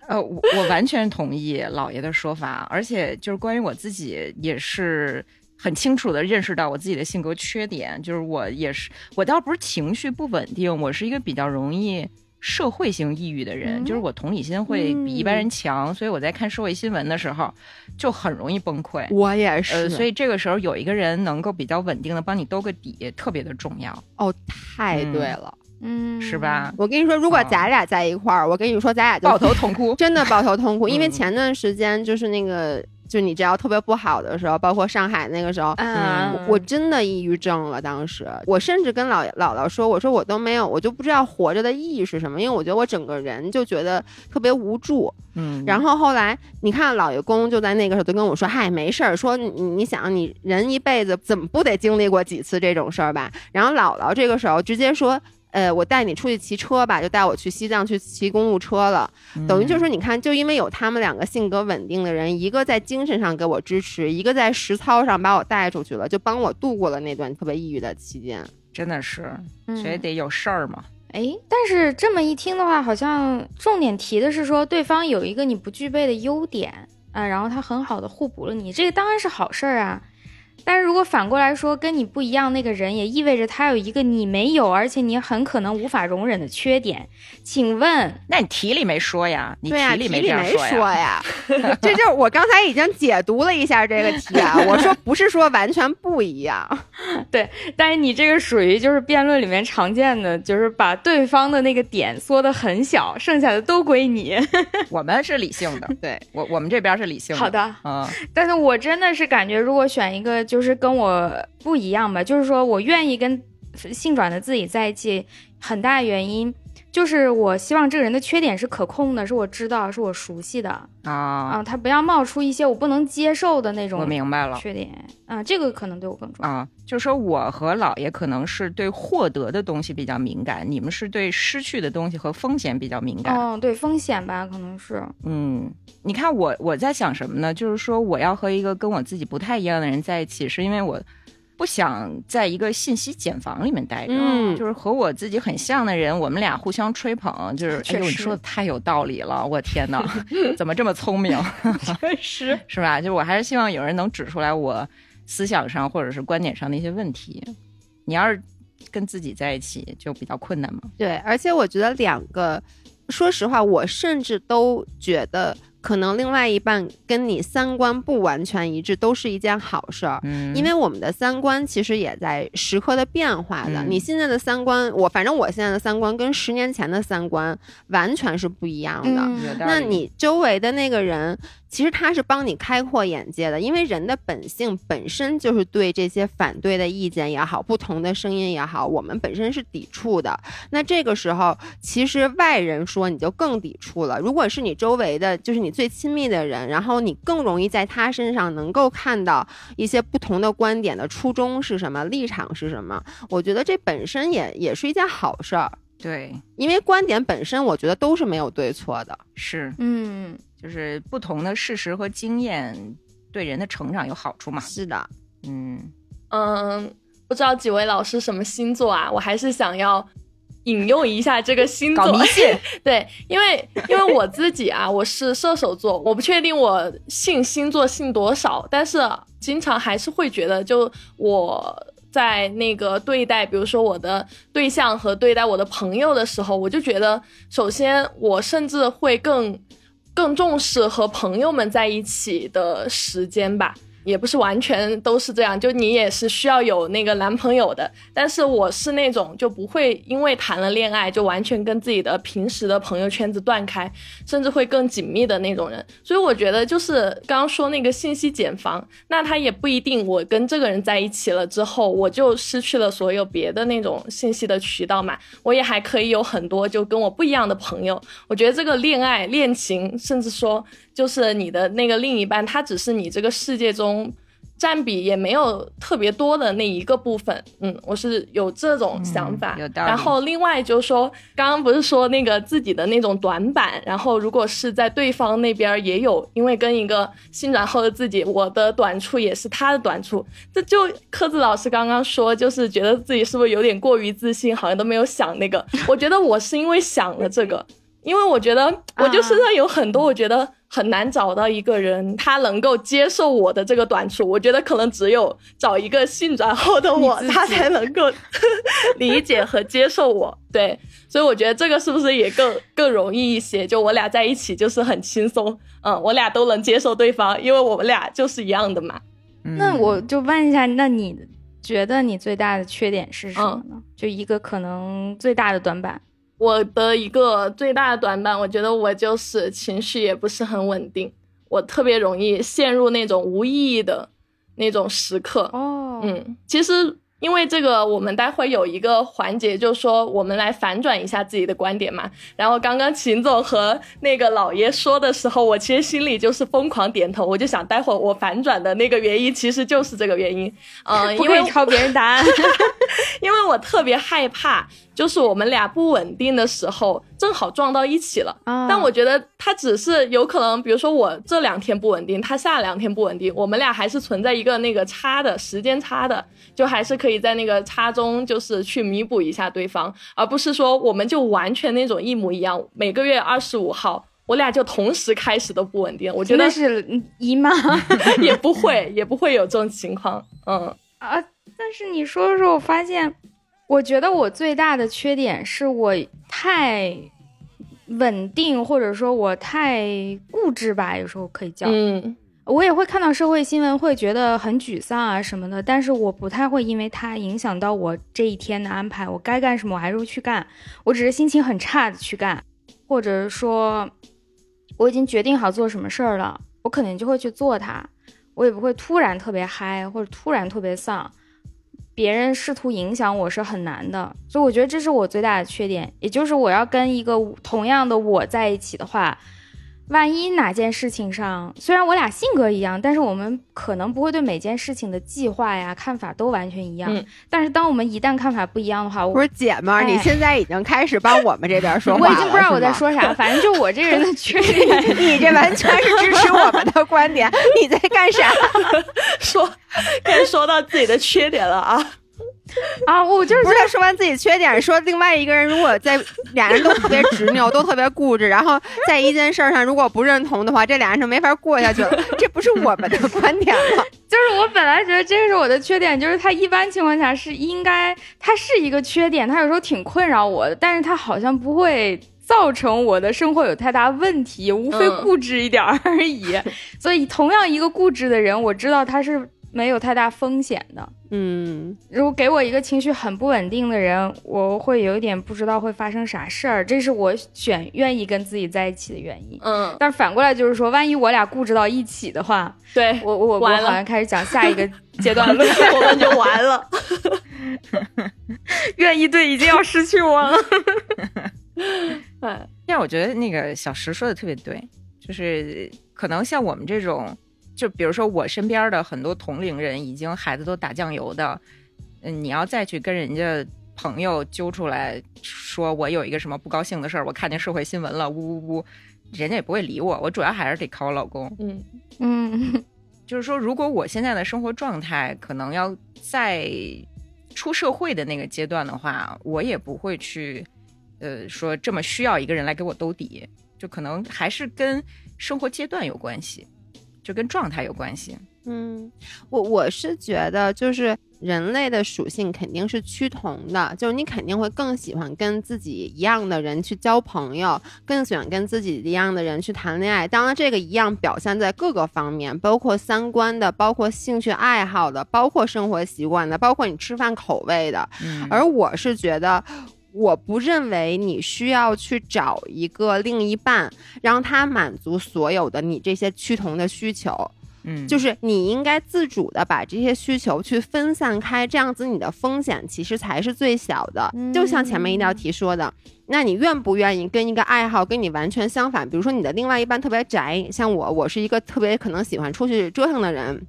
呃，我我完全同意老爷的说法，而且就是关于我自己也是很清楚的认识到我自己的性格缺点，就是我也是我倒不是情绪不稳定，我是一个比较容易。社会性抑郁的人，就是我同理心会比一般人强，所以我在看社会新闻的时候就很容易崩溃。我也是，所以这个时候有一个人能够比较稳定的帮你兜个底，特别的重要。哦，太对了，嗯，是吧？我跟你说，如果咱俩在一块儿，我跟你说，咱俩就抱头痛哭，真的抱头痛哭。因为前段时间就是那个。就你只要特别不好的时候，包括上海那个时候，嗯，我真的抑郁症了。当时我甚至跟姥姥姥说：“我说我都没有，我就不知道活着的意义是什么，因为我觉得我整个人就觉得特别无助。”嗯，然后后来你看，老爷公就在那个时候就跟我说：“嗨，没事儿，说你你想，你人一辈子怎么不得经历过几次这种事儿吧？”然后姥姥这个时候直接说。呃，我带你出去骑车吧，就带我去西藏去骑公路车了。等于就是说，你看，就因为有他们两个性格稳定的人，一个在精神上给我支持，一个在实操上把我带出去了，就帮我度过了那段特别抑郁的期间。真的是，所以得有事儿嘛。哎，但是这么一听的话，好像重点提的是说对方有一个你不具备的优点啊，然后他很好的互补了你，这个当然是好事儿啊。但是如果反过来说，跟你不一样那个人，也意味着他有一个你没有，而且你很可能无法容忍的缺点。请问，那你题里没说呀？你对呀、题里没没这样说说呀。这就是我刚才已经解读了一下这个题啊，我说不是说完全不一样。对但是你这个属于就是辩论里面常见的，就是把对方的那个点缩的很小，剩下的都归你。我们是理性的，对我我们这边是理性的。好的，嗯，但是我真的是感觉，如果选一个就是跟我不一样吧，就是说我愿意跟性转的自己在一起，很大原因就是我希望这个人的缺点是可控的，是我知道，是我熟悉的啊、啊，他不要冒出一些我不能接受的那我种明白了。缺点啊、这个可能对我更重要。啊，就是说我和姥爷可能是对获得的东西比较敏感，你们是对失去的东西和风险比较敏感。嗯，对风险吧，可能是嗯，你看我我在想什么呢？就是说我要和一个跟我自己不太一样的人在一起，是因为我不想在一个信息茧房里面待着。嗯就是和我自己很像的人，我们俩互相吹捧，就是哎呦，你确实说的太有道理了，我天哪，怎么这么聪明？确实，是吧？就我还是希望有人能指出来我思想上或者是观点上的一些问题。你要是跟自己在一起，就比较困难嘛。对，而且我觉得两个，说实话，我甚至都觉得。可能另外一半跟你三观不完全一致，都是一件好事儿。嗯，因为我们的三观其实也在时刻的变化的。嗯你现在的三观，我反正我现在的三观跟十年前的三观完全是不一样的。那你周围的那个人，其实他是帮你开阔眼界的，因为人的本性本身就是对这些反对的意见也好，不同的声音也好，我们本身是抵触的。那这个时候，其实外人说你就更抵触了。如果是你周围的，就是你最亲密的人，然后你更容易在他身上能够看到一些不同的观点的初衷是什么，立场是什么。我觉得这本身也也是一件好事儿，对因为观点本身，我觉得都是没有对错的。是嗯，就是不同的事实和经验对人的成长有好处嘛。是的，嗯，嗯，不知道几位老师什么星座啊？我还是想要引用一下这个星座。搞迷信 对，因为因为我自己啊，我是射手座，我不确定我信星座信多少，但是经常还是会觉得，就我在那个对待，比如说我的对象和对待我的朋友的时候，我就觉得，首先我甚至会更更重视和朋友们在一起的时间吧。也不是完全都是这样，就你也是需要有那个男朋友的，但是我是那种就不会因为谈了恋爱就完全跟自己的平时的朋友圈子断开，甚至会更紧密的那种人。所以我觉得就是刚刚说那个信息茧房，那他也不一定我跟这个人在一起了之后，我就失去了所有别的那种信息的渠道嘛，我也还可以有很多就跟我不一样的朋友。我觉得这个恋爱、恋情，甚至说就是你的那个另一半，他只是你这个世界中。占比也没有特别多的那一个部分，嗯，我是有这种想法。嗯有道理然后另外就是说，刚刚不是说那个自己的那种短板，然后如果是在对方那边也有，因为跟一个新转后的自己，我的短处也是他的短处，这就柯子老师刚刚说，就是觉得自己是不是有点过于自信，好像都没有想那个。我觉得我是因为想了这个，因为我觉得我就身上有很多，我觉得很难找到一个人，他能够接受我的这个短处。我觉得可能只有找一个性转后的我，他才能够 理解和接受我。对，所以我觉得这个是不是也更更容易一些？就我俩在一起就是很轻松，嗯，我俩都能接受对方，因为我们俩就是一样的嘛。那嗯我就问一下，那你觉得你最大的缺点是什么呢？就一个可能最大的短板。我的一个最大的短板，我觉得我就是情绪也不是很稳定，我特别容易陷入那种无意义的那种时刻。哦，嗯，其实因为这个，我们待会有一个环节，就是说我们来反转一下自己的观点嘛。然后刚刚秦总和那个老爷说的时候，我其实心里就是疯狂点头，我就想待会儿我反转的那个原因其实就是这个原因。嗯、不因为抄别人答案。因为我特别害怕，就是我们俩不稳定的时候，正好撞到一起了。啊但我觉得他只是有可能，比如说我这两天不稳定，他下两天不稳定，我们俩还是存在一个那个差的时间差的，就还是可以在那个差中，就是去弥补一下对方，而不是说我们就完全那种一模一样，每个月二十五号。我俩就同时开始都不稳定。我觉得是姨妈也不会，也不会有这种情况。嗯啊，但是你说的时候，我发现，我觉得我最大的缺点是我太稳定，或者说我太固执吧，有时候可以叫。嗯。我也会看到社会新闻，会觉得很沮丧啊什么的，但是我不太会因为它影响到我这一天的安排。我该干什么，我还是会去干。我只是心情很差的去干，或者说我已经决定好做什么事儿了，我肯定就会去做它。我也不会突然特别嗨，或者突然特别丧。别人试图影响我是很难的，所以我觉得这是我最大的缺点。也就是我要跟一个同样的我在一起的话。万一哪件事情上，虽然我俩性格一样，但是我们可能不会对每件事情的计划呀、看法都完全一样。但是当我们一旦看法不一样的话，不是姐们儿，你现在已经开始帮我们这边说话了。我已经不知道我在说啥，反正就我这人的缺点，你这完全是支持我们的观点。你在干啥？说，该说到自己的缺点了啊。啊，我就是不是说完自己缺点，说另外一个人如果在俩人都特别执拗，都特别固执，然后在一件事上如果不认同的话，这俩人就没法过下去了。这不是我们的观点了。就是我本来觉得这是我的缺点，就是他一般情况下是应该，他是一个缺点，他有时候挺困扰我的，但是他好像不会造成我的生活有太大问题，无非固执一点而已。所以同样一个固执的人，我知道他是。没有太大风险的，嗯，如果给我一个情绪很不稳定的人，我会有一点不知道会发生啥事儿，这是我选愿意跟自己在一起的原因。嗯，但反过来就是说，万一我俩固执到一起的话，对我我我好像开始讲下一个 阶段了，我们就完了。愿意对已经要失去我了。嗯，但我觉得那个小石说的特别对，就是可能像我们这种。就比如说我身边的很多同龄人，已经孩子都打酱油的，嗯，你要再去跟人家朋友揪出来说，我有一个什么不高兴的事儿，我看见社会新闻了，呜呜呜，人家也不会理我。我主要还是得靠我老公。嗯嗯，就是说，如果我现在的生活状态可能要再出社会的那个阶段的话，我也不会去，呃，说这么需要一个人来给我兜底，就可能还是跟生活阶段有关系。就跟状态有关系。嗯，我我是觉得，就是人类的属性肯定是趋同的，就是你肯定会更喜欢跟自己一样的人去交朋友，更喜欢跟自己一样的人去谈恋爱。当然，这个一样表现在各个方面，包括三观的，包括兴趣爱好的，包括生活习惯的，包括你吃饭口味的。而我是觉得。我不认为你需要去找一个另一半，让他满足所有的你这些趋同的需求。嗯，就是你应该自主的把这些需求去分散开，这样子你的风险其实才是最小的。就像前面一道题说的，那你愿不愿意跟一个爱好跟你完全相反，比如说你的另外一半特别宅，像我，我是一个特别可能喜欢出去折腾的人。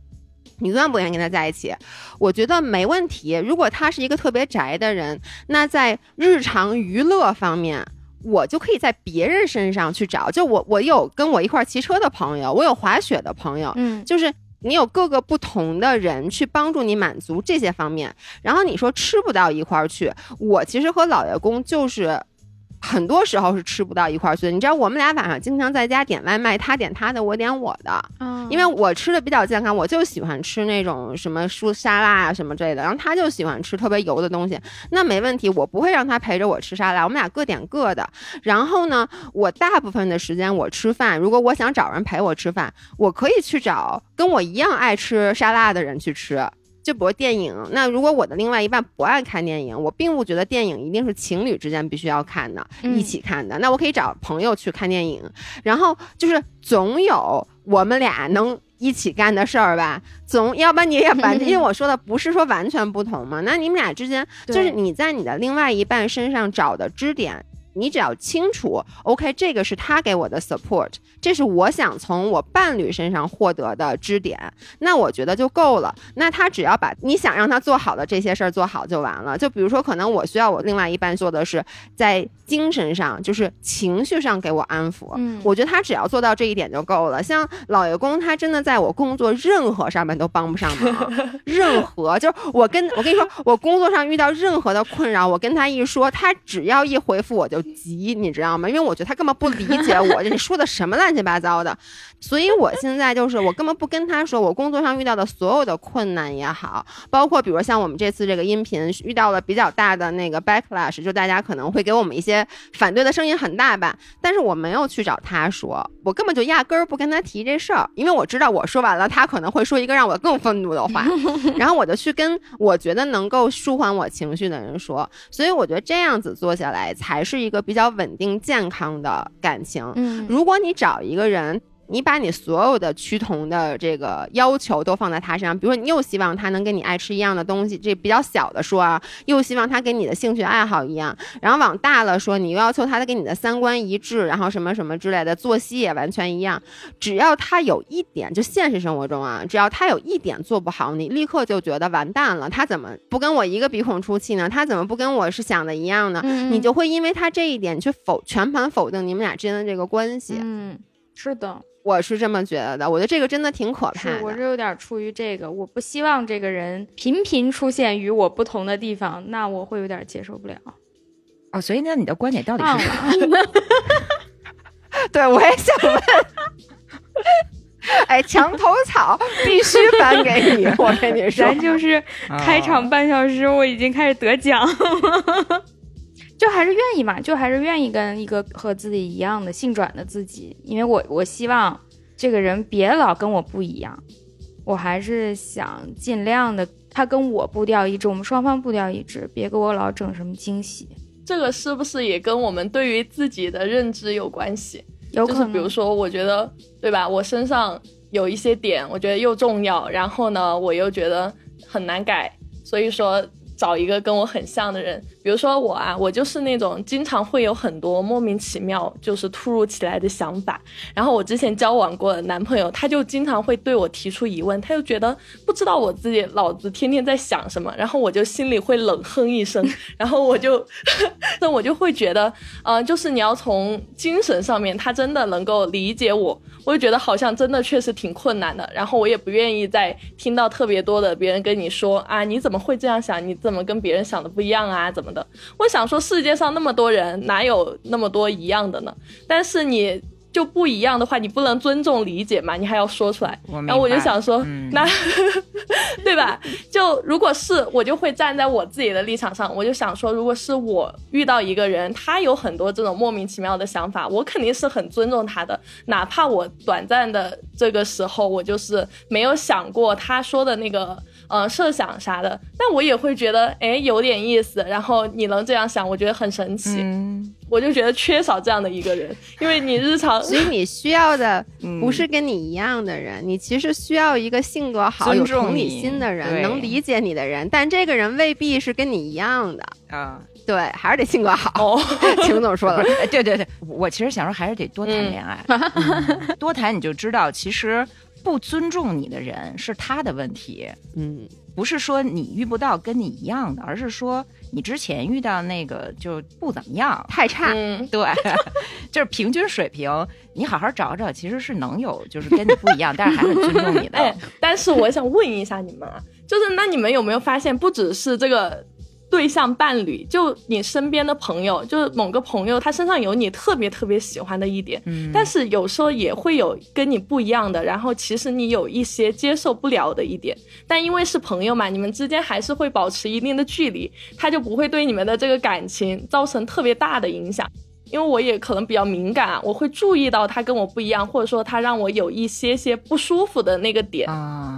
你愿不愿意跟他在一起？我觉得没问题。如果他是一个特别宅的人，那在日常娱乐方面，我就可以在别人身上去找。就我，我有跟我一块骑车的朋友，我有滑雪的朋友，嗯，就是你有各个不同的人去帮助你满足这些方面。然后你说吃不到一块儿去，我其实和老爷公就是。很多时候是吃不到一块去的，你知道我们俩晚上经常在家点外卖，他点他的，我点我的，嗯因为我吃的比较健康，我就喜欢吃那种什么蔬沙拉啊什么之类的，然后他就喜欢吃特别油的东西，那没问题，我不会让他陪着我吃沙拉，我们俩各点各的。然后呢，我大部分的时间我吃饭，如果我想找人陪我吃饭，我可以去找跟我一样爱吃沙拉的人去吃。就比如电影，那如果我的另外一半不爱看电影，我并不觉得电影一定是情侣之间必须要看的，一起看的。那我可以找朋友去看电影，然后就是总有我们俩能一起干的事儿吧。总要不然你也完，因为我说的不是说完全不同嘛。那你们俩之间，就是你在你的另外一半身上找的支点。你只要清楚，OK，这个是他给我的 support，这是我想从我伴侣身上获得的支点，那我觉得就够了。那他只要把你想让他做好的这些事儿做好就完了。就比如说，可能我需要我另外一半做的是在精神上，就是情绪上给我安抚。嗯，我觉得他只要做到这一点就够了。像老爷公，他真的在我工作任何上面都帮不上忙，任何就是我跟我跟你说，我工作上遇到任何的困扰，我跟他一说，他只要一回复我就。急，你知道吗？因为我觉得他根本不理解我，你说的什么乱七八糟的。所以我现在就是我根本不跟他说我工作上遇到的所有的困难也好，包括比如像我们这次这个音频遇到了比较大的那个 backlash，就大家可能会给我们一些反对的声音很大吧。但是我没有去找他说，我根本就压根儿不跟他提这事儿，因为我知道我说完了，他可能会说一个让我更愤怒的话，然后我就去跟我觉得能够舒缓我情绪的人说。所以我觉得这样子做下来才是一个比较稳定健康的感情。嗯，如果你找一个人。你把你所有的趋同的这个要求都放在他身上，比如说你又希望他能跟你爱吃一样的东西，这比较小的说啊，又希望他跟你的兴趣爱好一样，然后往大了说，你又要求他跟你的三观一致，然后什么什么之类的，作息也完全一样。只要他有一点，就现实生活中啊，只要他有一点做不好，你立刻就觉得完蛋了。他怎么不跟我一个鼻孔出气呢？他怎么不跟我是想的一样呢？你就会因为他这一点去否全盘否定你们俩之间的这个关系。嗯，是的。我是这么觉得的，我觉得这个真的挺可怕的。我是有点出于这个，我不希望这个人频频出现与我不同的地方，那我会有点接受不了。哦，所以那你的观点到底是啥？对，我也想问。哎，墙头草必须颁给你，我跟你说，咱就是开场半小时，我已经开始得奖。就还是愿意嘛，就还是愿意跟一个和自己一样的性转的自己，因为我我希望这个人别老跟我不一样，我还是想尽量的他跟我步调一致，我们双方步调一致，别给我老整什么惊喜。这个是不是也跟我们对于自己的认知有关系？有可能，比如说，我觉得对吧，我身上有一些点，我觉得又重要，然后呢，我又觉得很难改，所以说。找一个跟我很像的人，比如说我啊，我就是那种经常会有很多莫名其妙，就是突如其来的想法。然后我之前交往过的男朋友，他就经常会对我提出疑问，他就觉得不知道我自己脑子天天在想什么，然后我就心里会冷哼一声，然后我就，那我就会觉得，嗯，就是你要从精神上面，他真的能够理解我。我就觉得好像真的确实挺困难的，然后我也不愿意再听到特别多的别人跟你说啊，你怎么会这样想？你怎么跟别人想的不一样啊？怎么？我想说世界上那么多人，哪有那么多一样的呢？但是你。就不一样的话，你不能尊重理解嘛？你还要说出来。然后我就想说，那对吧？就如果是我，就会站在我自己的立场上，我就想说，如果是我遇到一个人，他有很多这种莫名其妙的想法，我肯定是很尊重他的，哪怕我短暂的这个时候，我就是没有想过他说的那个。呃，设想啥的，但我也会觉得，哎，有点意思。然后你能这样想，我觉得很神奇。嗯，我就觉得缺少这样的一个人，因为你日常，所以你需要的 不是跟你一样的人，你其实需要一个性格好、有同理心的人，能理解你的人。但这个人未必是跟你一样的啊。对，还是得性格好。秦总说的，对对对，我其实想说，还是得多谈恋爱，多谈你就知道，其实。不尊重你的人是他的问题，嗯，不是说你遇不到跟你一样的，而是说你之前遇到那个就不怎么样，太差，对，就是平均水平，你好好找找，其实是能有，就是跟你不一样，但是还很尊重你的。哎，但是我想问一下你们，啊，就是那你们有没有发现，不只是这个？对象伴侣，就你身边的朋友，就是某个朋友，他身上有你特别特别喜欢的一点，嗯，但是有时候也会有跟你不一样的，然后其实你有一些接受不了的一点，但因为是朋友嘛，你们之间还是会保持一定的距离，他就不会对你们的这个感情造成特别大的影响。因为我也可能比较敏感，我会注意到他跟我不一样，或者说他让我有一些些不舒服的那个点，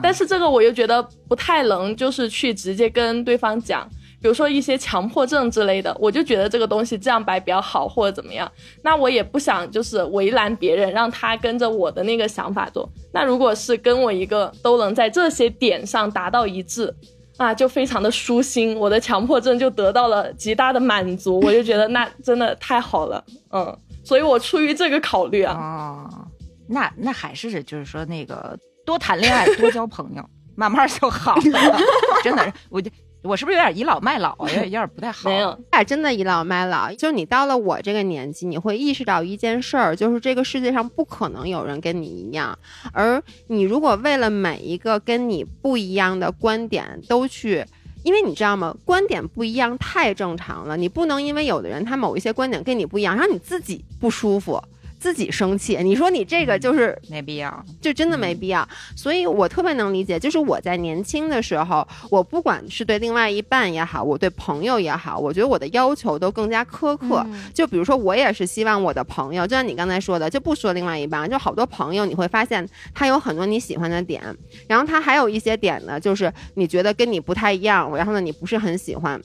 但是这个我又觉得不太能就是去直接跟对方讲。比如说一些强迫症之类的，我就觉得这个东西这样摆比较好，或者怎么样。那我也不想就是为难别人，让他跟着我的那个想法做。那如果是跟我一个都能在这些点上达到一致，啊，就非常的舒心，我的强迫症就得到了极大的满足。我就觉得那真的太好了，嗯。所以我出于这个考虑啊，哦，那那还是就是说那个多谈恋爱，多交朋友，慢慢就好了。真的，我就。我是不是有点倚老卖老啊？有点有点不太好。没有，俩真的倚老卖老。就你到了我这个年纪，你会意识到一件事儿，就是这个世界上不可能有人跟你一样。而你如果为了每一个跟你不一样的观点都去因为你知道吗？观点不一样太正常了，你不能因为有的人他某一些观点跟你不一样，让你自己不舒服。自己生气，你说你这个就是没必要，就真的没必要。所以我特别能理解，就是我在年轻的时候，我不管是对另外一半也好，我对朋友也好，我觉得我的要求都更加苛刻。就比如说，我也是希望我的朋友，就像你刚才说的，就不说另外一半，就好多朋友，你会发现他有很多你喜欢的点，然后他还有一些点呢，就是你觉得跟你不太一样，然后呢，你不是很喜欢。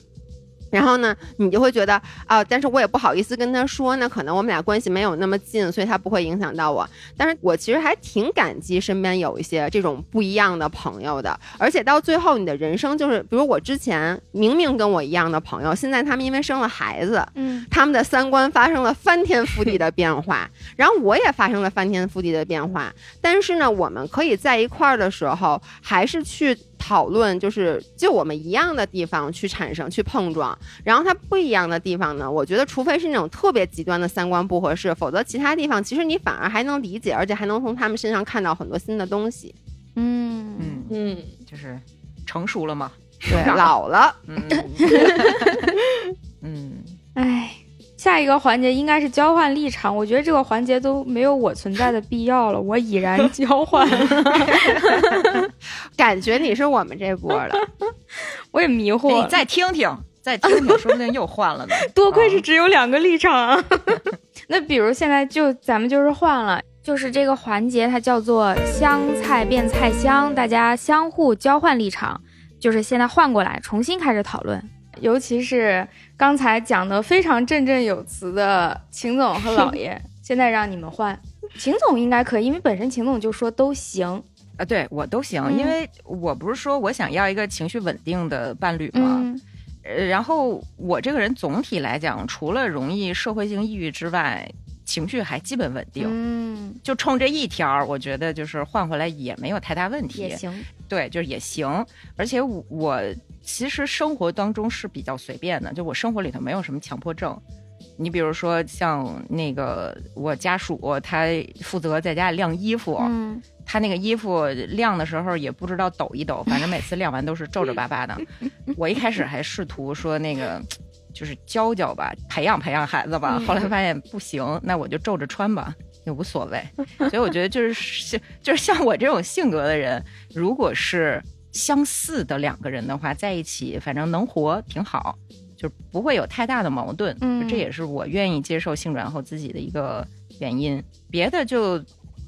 然后呢，你就会觉得啊，但是我也不好意思跟他说，那可能我们俩关系没有那么近，所以他不会影响到我。但是我其实还挺感激身边有一些这种不一样的朋友的，而且到最后你的人生就是，比如我之前明明跟我一样的朋友，现在他们因为生了孩子，嗯，他们的三观发生了翻天覆地的变化，然后我也发生了翻天覆地的变化，但是呢，我们可以在一块儿的时候，还是去。讨论就是就我们一样的地方去产生去碰撞，然后它不一样的地方呢，我觉得除非是那种特别极端的三观不合适，否则其他地方其实你反而还能理解，而且还能从他们身上看到很多新的东西。嗯嗯嗯，就是成熟了嘛，对，老了。嗯 嗯，哎。下一个环节应该是交换立场，我觉得这个环节都没有我存在的必要了。我已然交换，感觉你是我们这波的，我也迷糊。你再听听，再听听，说不定又换了呢。多亏是只有两个立场。那比如现在就咱们就是换了，就是这个环节它叫做香菜变菜香，大家相互交换立场，就是现在换过来重新开始讨论。尤其是刚才讲的非常振振有词的秦总和老爷，现在让你们换，秦总应该可以，因为本身秦总就说都行啊，对我都行，因为我不是说我想要一个情绪稳定的伴侣吗？呃，然后我这个人总体来讲，除了容易社会性抑郁之外，情绪还基本稳定，嗯，就冲这一条，我觉得就是换回来也没有太大问题，也行，对，就是也行，而且我。其实生活当中是比较随便的，就我生活里头没有什么强迫症。你比如说像那个我家属，他负责在家里晾衣服，他那个衣服晾的时候也不知道抖一抖，反正每次晾完都是皱皱巴巴的。我一开始还试图说那个就是教教吧，培养培养孩子吧，后来发现不行，那我就皱着穿吧，也无所谓。所以我觉得就是就是像我这种性格的人，如果是。相似的两个人的话，在一起反正能活挺好，就不会有太大的矛盾。嗯，这也是我愿意接受性转后自己的一个原因。别的就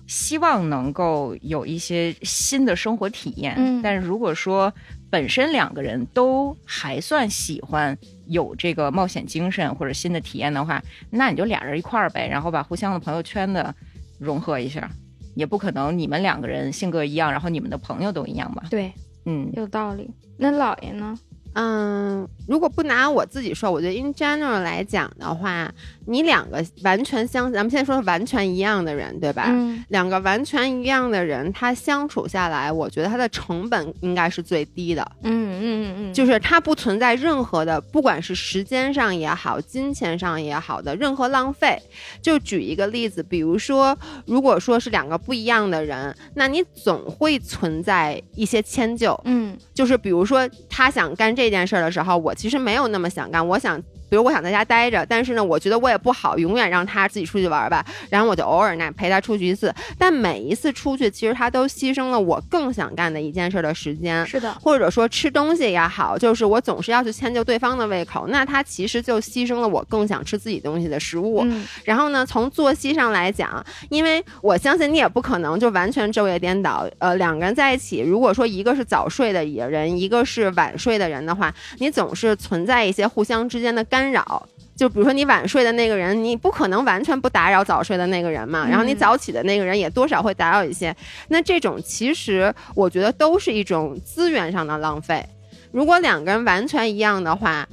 希望能够有一些新的生活体验。嗯，但是如果说本身两个人都还算喜欢有这个冒险精神或者新的体验的话，那你就俩人一块儿呗，然后把互相的朋友圈的融合一下。也不可能你们两个人性格一样，然后你们的朋友都一样吧？对。嗯，有道理。那姥爷呢？嗯，如果不拿我自己说，我觉得 in general 来讲的话，你两个完全相，咱们现在说完全一样的人，对吧？嗯。两个完全一样的人，他相处下来，我觉得他的成本应该是最低的。嗯嗯嗯嗯。就是他不存在任何的，不管是时间上也好，金钱上也好的任何浪费。就举一个例子，比如说，如果说是两个不一样的人，那你总会存在一些迁就。嗯。就是比如说，他想干这。件事儿的时候，我其实没有那么想干。我想。比如我想在家待着，但是呢，我觉得我也不好永远让他自己出去玩吧。然后我就偶尔呢陪他出去一次，但每一次出去，其实他都牺牲了我更想干的一件事的时间。是的，或者说吃东西也好，就是我总是要去迁就对方的胃口，那他其实就牺牲了我更想吃自己东西的食物。然后呢，从作息上来讲，因为我相信你也不可能就完全昼夜颠倒。呃，两个人在一起，如果说一个是早睡的人，一个是晚睡的人的话，你总是存在一些互相之间的干扰。就比如说你晚睡的那个人，你不可能完全不打扰早睡的那个人嘛。然后你早起的那个人也多少会打扰一些。那这种其实我觉得都是一种资源上的浪费。如果两个人完全一样的话，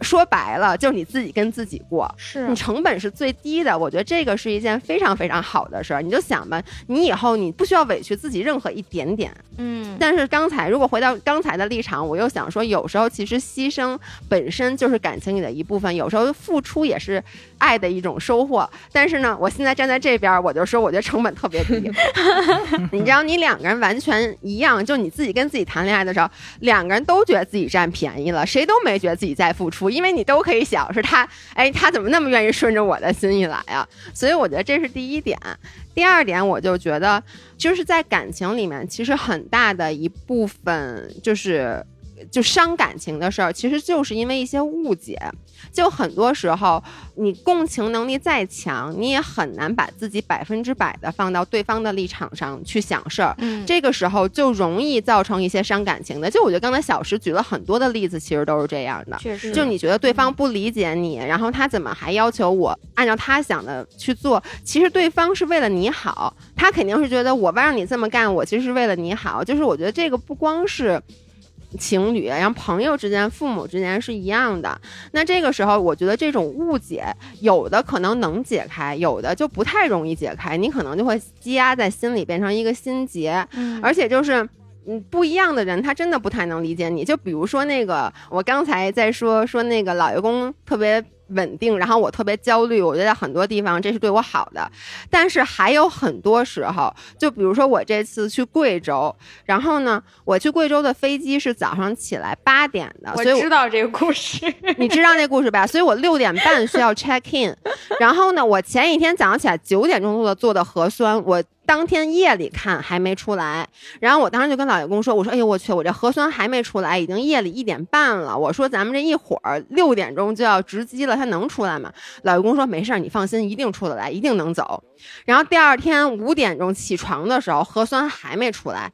说白了就是你自己跟自己过，是你成本是最低的。我觉得这个是一件非常非常好的事儿。你就想吧，你以后你不需要委屈自己任何一点点。嗯，但是刚才如果回到刚才的立场，我又想说，有时候其实牺牲本身就是感情里的一部分，有时候付出也是爱的一种收获。但是呢，我现在站在这边，我就说，我觉得成本特别低。你知道，你两个人完全一样，就你自己跟自己谈恋爱的时候，两个人都觉得自己占便宜了，谁都没觉得自己在付出，因为你都可以想是他，哎，他怎么那么愿意顺着我的心意来啊？所以我觉得这是第一点。第二点，我就觉得就是在感情里面，其实很大的一部分就是就伤感情的事儿，其实就是因为一些误解。就很多时候，你共情能力再强，你也很难把自己百分之百的放到对方的立场上去想事儿。嗯，这个时候就容易造成一些伤感情的。就我觉得刚才小石举了很多的例子，其实都是这样的。确实，就你觉得对方不理解你，然后他怎么还要求我按照他想的去做？其实对方是为了你好，他肯定是觉得我让你这么干，我其实是为了你好。就是我觉得这个不光是。情侣，然后朋友之间、父母之间是一样的。那这个时候，我觉得这种误解，有的可能能解开，有的就不太容易解开。你可能就会积压在心里，变成一个心结。嗯，而且就是，嗯，不一样的人，他真的不太能理解你。就比如说那个，我刚才在说说那个老爷公特别。稳定，然后我特别焦虑，我觉得在很多地方这是对我好的，但是还有很多时候，就比如说我这次去贵州，然后呢，我去贵州的飞机是早上起来八点的，所以我知道这个故事，你知道那故事吧？所以我六点半需要 check in，然后呢，我前一天早上起来九点钟做的做的核酸，我。当天夜里看还没出来，然后我当时就跟老爷公说：“我说，哎呦我去，我这核酸还没出来，已经夜里一点半了。我说咱们这一会儿六点钟就要值机了，他能出来吗？”老爷公说：“没事儿，你放心，一定出得来，一定能走。”然后第二天五点钟起床的时候，核酸还没出来，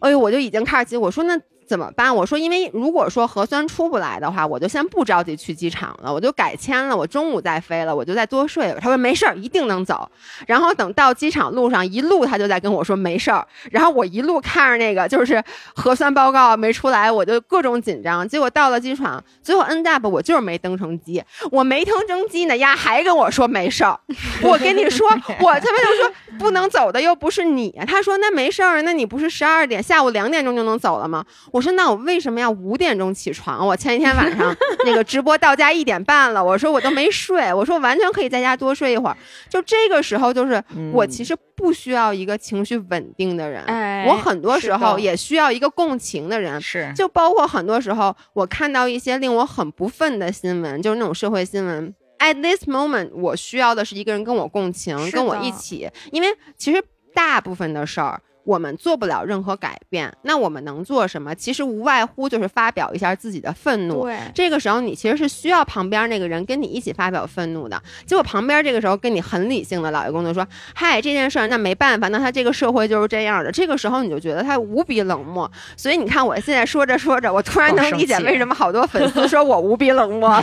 哎呦，我就已经开始急，我说那。怎么办？我说，因为如果说核酸出不来的话，我就先不着急去机场了，我就改签了，我中午再飞了，我就再多睡。他说没事儿，一定能走。然后等到机场路上一路，他就在跟我说没事儿。然后我一路看着那个就是核酸报告没出来，我就各种紧张。结果到了机场，最后 end up 我就是没登成机，我没登成机呢，丫还跟我说没事儿。我跟你说，我他妈就说不能走的又不是你。他说那没事儿，那你不是十二点下午两点钟就能走了吗？我。我说那我为什么要五点钟起床？我前一天晚上 那个直播到家一点半了，我说我都没睡，我说完全可以在家多睡一会儿。就这个时候，就是我其实不需要一个情绪稳定的人，我很多时候也需要一个共情的人。是，就包括很多时候我看到一些令我很不忿的新闻，就是那种社会新闻。At this moment，我需要的是一个人跟我共情，跟我一起，因为其实大部分的事儿。我们做不了任何改变，那我们能做什么？其实无外乎就是发表一下自己的愤怒。对，这个时候你其实是需要旁边那个人跟你一起发表愤怒的。结果旁边这个时候跟你很理性的老爷公就说：“嗨，这件事儿那没办法，那他这个社会就是这样的。”这个时候你就觉得他无比冷漠。所以你看，我现在说着说着，我突然能理解为什么好多粉丝说我无比冷漠。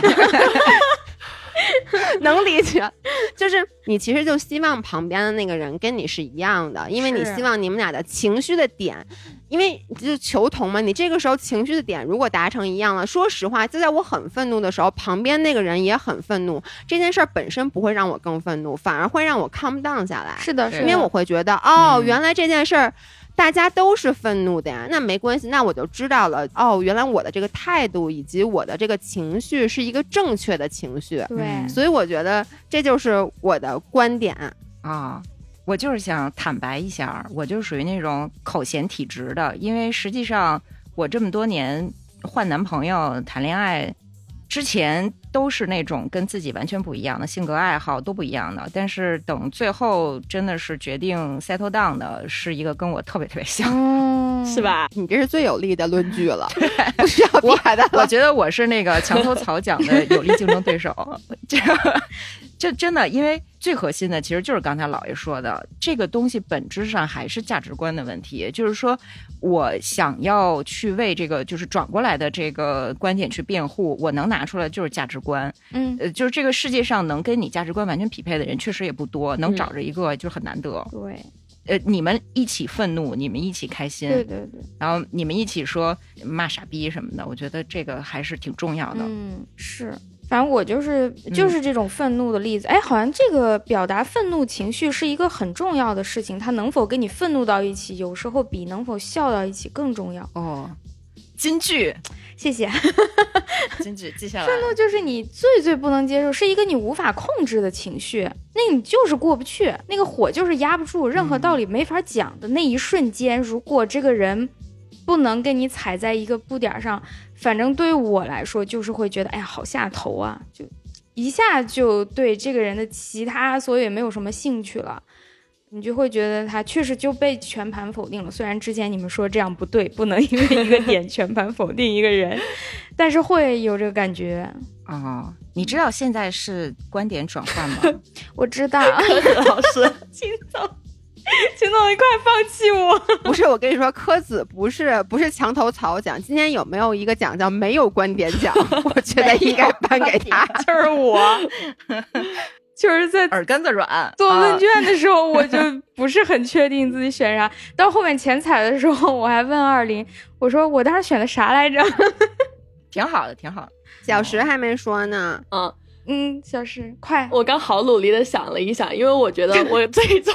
能理解，就是你其实就希望旁边的那个人跟你是一样的，因为你希望你们俩的情绪的点，因为就求同嘛。你这个时候情绪的点如果达成一样了，说实话，就在我很愤怒的时候，旁边那个人也很愤怒，这件事儿本身不会让我更愤怒，反而会让我 calm down 下来。是的，是因为我会觉得，哦，原来这件事儿。大家都是愤怒的呀，那没关系，那我就知道了。哦，原来我的这个态度以及我的这个情绪是一个正确的情绪。对，所以我觉得这就是我的观点啊。我就是想坦白一下，我就属于那种口嫌体直的，因为实际上我这么多年换男朋友、谈恋爱。之前都是那种跟自己完全不一样的性格爱好都不一样的，但是等最后真的是决定 settle down 的是一个跟我特别特别像，是吧？你这是最有力的论据了 不需要。我觉得我是那个墙头草讲的有力竞争对手，这个。这真的，因为最核心的其实就是刚才老爷说的，这个东西本质上还是价值观的问题。就是说，我想要去为这个就是转过来的这个观点去辩护，我能拿出来就是价值观。嗯，呃，就是这个世界上能跟你价值观完全匹配的人确实也不多，能找着一个就很难得。对。呃，你们一起愤怒，你们一起开心，对对对，然后你们一起说骂傻逼什么的，我觉得这个还是挺重要的。嗯，是。反正我就是就是这种愤怒的例子，哎，好像这个表达愤怒情绪是一个很重要的事情，它能否跟你愤怒到一起，有时候比能否笑到一起更重要。哦，金句，谢谢。金句记下来。愤怒就是你最最不能接受，是一个你无法控制的情绪，那你就是过不去，那个火就是压不住，任何道理没法讲的那一瞬间，如果这个人不能跟你踩在一个步点上。反正对于我来说，就是会觉得，哎呀，好下头啊，就一下就对这个人的其他所有也没有什么兴趣了，你就会觉得他确实就被全盘否定了。虽然之前你们说这样不对，不能因为一个点 全盘否定一个人，但是会有这个感觉。哦，你知道现在是观点转换吗？我知道，老师，秦总。秦总，你快放弃我！不是，我跟你说，柯子不是不是墙头草奖，今天有没有一个奖叫没有观点奖？我觉得应该颁给他，就是我，就是在耳根子软做问卷的时候，我就 不是很确定自己选啥。到后面前彩的时候，我还问二林，我说我当时选的啥来着？挺好的，挺好的。小石还没说呢，嗯。嗯，小石，快！我刚好努力的想了一想，因为我觉得 我最终，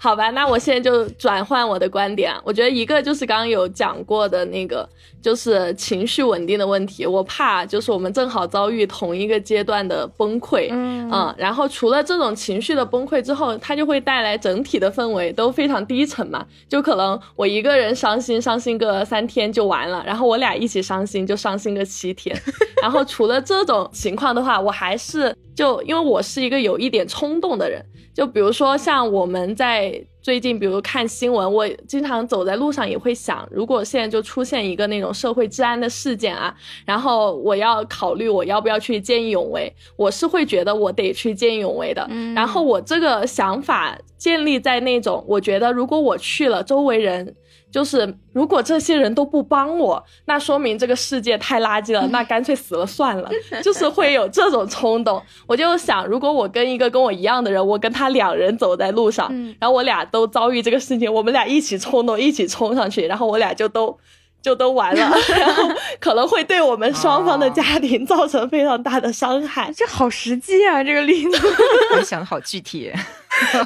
好吧，那我现在就转换我的观点。我觉得一个就是刚刚有讲过的那个，就是情绪稳定的问题。我怕就是我们正好遭遇同一个阶段的崩溃，嗯，然后除了这种情绪的崩溃之后，它就会带来整体的氛围都非常低沉嘛。就可能我一个人伤心，伤心个三天就完了，然后我俩一起伤心，就伤心个七天。然后除了这种情况的话，我还是就因为我是一个有一点冲动的人，就比如说像我们在最近，比如看新闻，我经常走在路上也会想，如果现在就出现一个那种社会治安的事件啊，然后我要考虑我要不要去见义勇为，我是会觉得我得去见义勇为的。嗯然后我这个想法建立在那种，我觉得如果我去了，周围人。就是如果这些人都不帮我，那说明这个世界太垃圾了，那干脆死了算了。就是会有这种冲动，我就想，如果我跟一个跟我一样的人，我跟他两人走在路上，然后我俩都遭遇这个事情，我们俩一起冲动，一起冲上去，然后我俩就都。就都完了，然后可能会对我们双方的家庭造成非常大的伤害。这好实际啊，这个例子，想的好具体。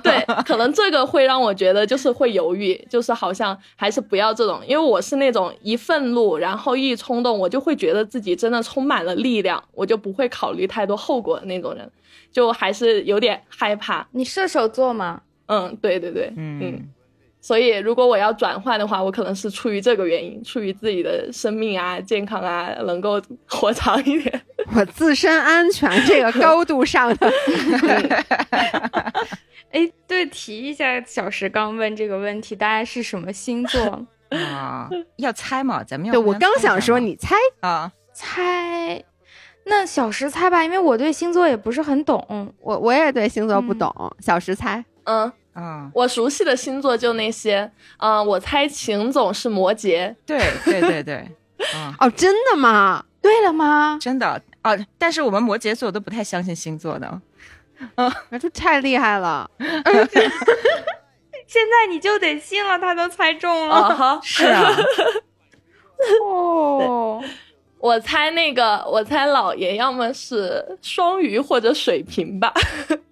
对，可能这个会让我觉得就是会犹豫，就是好像还是不要这种，因为我是那种一愤怒，然后一冲动，我就会觉得自己真的充满了力量，我就不会考虑太多后果的那种人，就还是有点害怕。你射手座吗？嗯，对对对，嗯。所以，如果我要转换的话，我可能是出于这个原因，出于自己的生命啊、健康啊，能够活长一点。我自身安全这个高度上的。哎，对，提一下，小石刚问这个问题，大家是什么星座 啊？要猜嘛？咱们要。对，我刚想说，你猜啊？猜？那小石猜吧，因为我对星座也不是很懂，我我也对星座不懂。小石猜，嗯。啊，我熟悉的星座就那些，嗯，我猜秦总是摩羯，对对对对，哦，真的吗？对了吗？真的啊，但是我们摩羯座都不太相信星座的，啊，这太厉害了 现在你就得信了，他都猜中了，是啊，哦，我猜那个，我猜老爷要么是双鱼或者水瓶吧。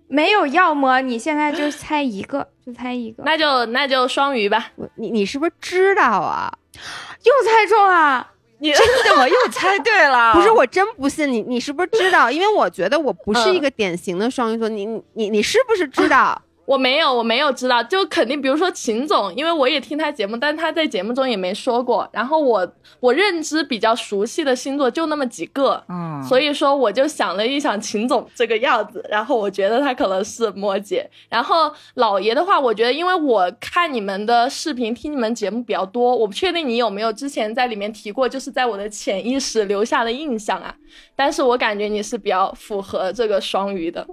没有要么，你现在就猜一个，就猜一个，那就那就双鱼吧。你你是不是知道啊？又猜中了，你真的我？又猜对了。不是，我真不信你，你是不是知道？因为我觉得我不是一个典型的双鱼座。你你你是不是知道？我没有，我没有知道，就肯定，比如说秦总，因为我也听他节目，但他在节目中也没说过。然后我我认知比较熟悉的星座就那么几个，嗯，所以说我就想了一想秦总这个样子，然后我觉得他可能是摩羯。然后老爷的话，我觉得因为我看你们的视频，听你们节目比较多，我不确定你有没有之前在里面提过，就是在我的潜意识留下的印象啊。但是我感觉你是比较符合这个双鱼的。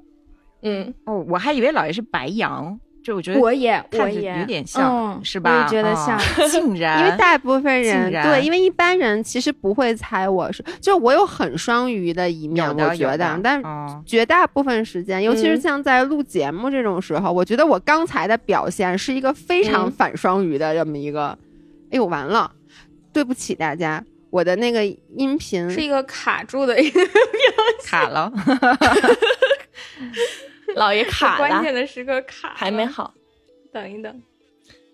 嗯哦，我还以为老爷是白羊就我觉得我也我也有点像，嗯是吧？我也觉得啊像 竟然，因为大部分人对，因为一般人其实不会猜我是，就我有很双鱼的一面，我觉，得但绝大部分时间，尤其是嗯像在录节目这种时候，我觉得我刚才的表现是一个非常嗯反双鱼的这么一个。哎呦，完了，对不起大家，我的那个音频是一个卡住的一个 卡了，老爷卡了，关键的时刻卡还没。好。等一等，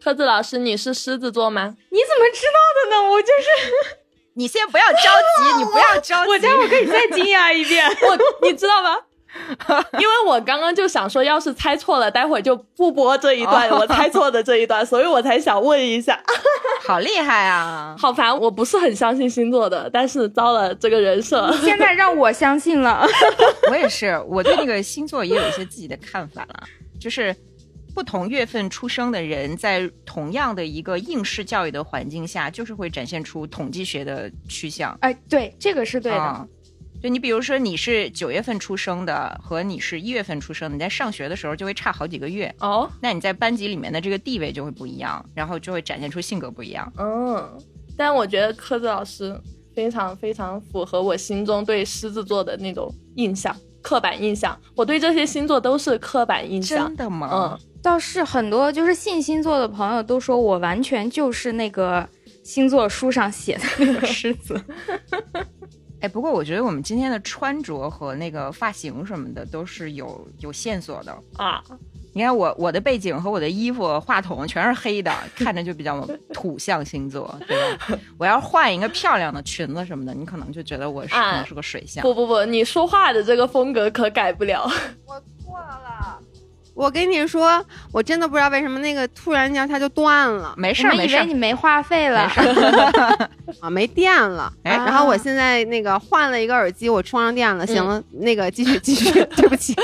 特子老师，你是狮子座吗？你怎么知道的呢？我就是你先不要着急，你不要着急，我家，我可以再惊讶一遍。我你知道吗？因为我刚刚就想说，要是猜错了，待会儿就不播这一段，我猜错的这一段，所以我才想问一下。好厉害啊！好烦，我不是很相信星座的，但是遭了这个人设。现在让我相信了。我也是，我对那个星座也有一些自己的看法了，就是不同月份出生的人，在同样的一个应试教育的环境下，就是会展现出统计学的趋向。哎，对，这个是对的。啊对你比如说你是九月份出生的，和你是一月份出生的，你在上学的时候就会差好几个月，哦，那你在班级里面的这个地位就会不一样，然后就会展现出性格不一样。嗯，但我觉得柯子老师非常非常符合我心中对狮子座的那种印象，刻板印象。我对这些星座都是刻板印象真。的吗？嗯，倒是很多就是信星座的朋友都说我完全就是那个星座书上写的那个 狮子。哎，不过我觉得我们今天的穿着和那个发型什么的都是有有线索的。啊，你看我我的背景和我的衣服、话筒全是黑的，看着就比较土象星座，对吧？我要换一个漂亮的裙子什么的，你可能就觉得我是、啊可能是个水象。不不不，你说话的这个风格可改不了。我错了。我跟你说，我真的不知道为什么那个突然间它就断了没事我们以儿没事儿为你没话费了。啊，没电了。哎然后我现在那个换了一个耳机，我充上电了。行了，那个继续继续，对不起，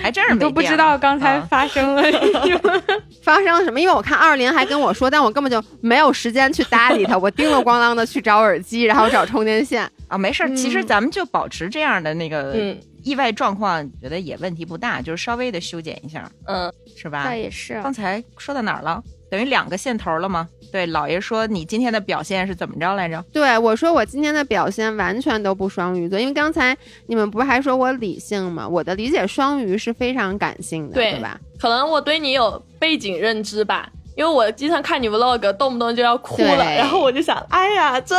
还真是没都不知道刚才啊发生了什么。发生了什么？因为我看二林还跟我说，但我根本就没有时间去搭理他。我叮了咣啷的去找耳机，然后找充电线。啊，没事儿。其实嗯咱们就保持这样的那个嗯意外状况，觉得也问题不大，就是稍微的修剪一下，嗯，是吧倒？也是，刚才说到哪儿了？等于两个线头了吗？对，老爷说你今天的表现是怎么着来着？对我说，我今天的表现完全都不双鱼座，因为刚才你们不是还说我理性吗？我的理解，双鱼是非常感性的，对对吧？可能我对你有背景认知吧，因为我经常看你 vlog，动不动就要哭了，然后我就想，哎呀，这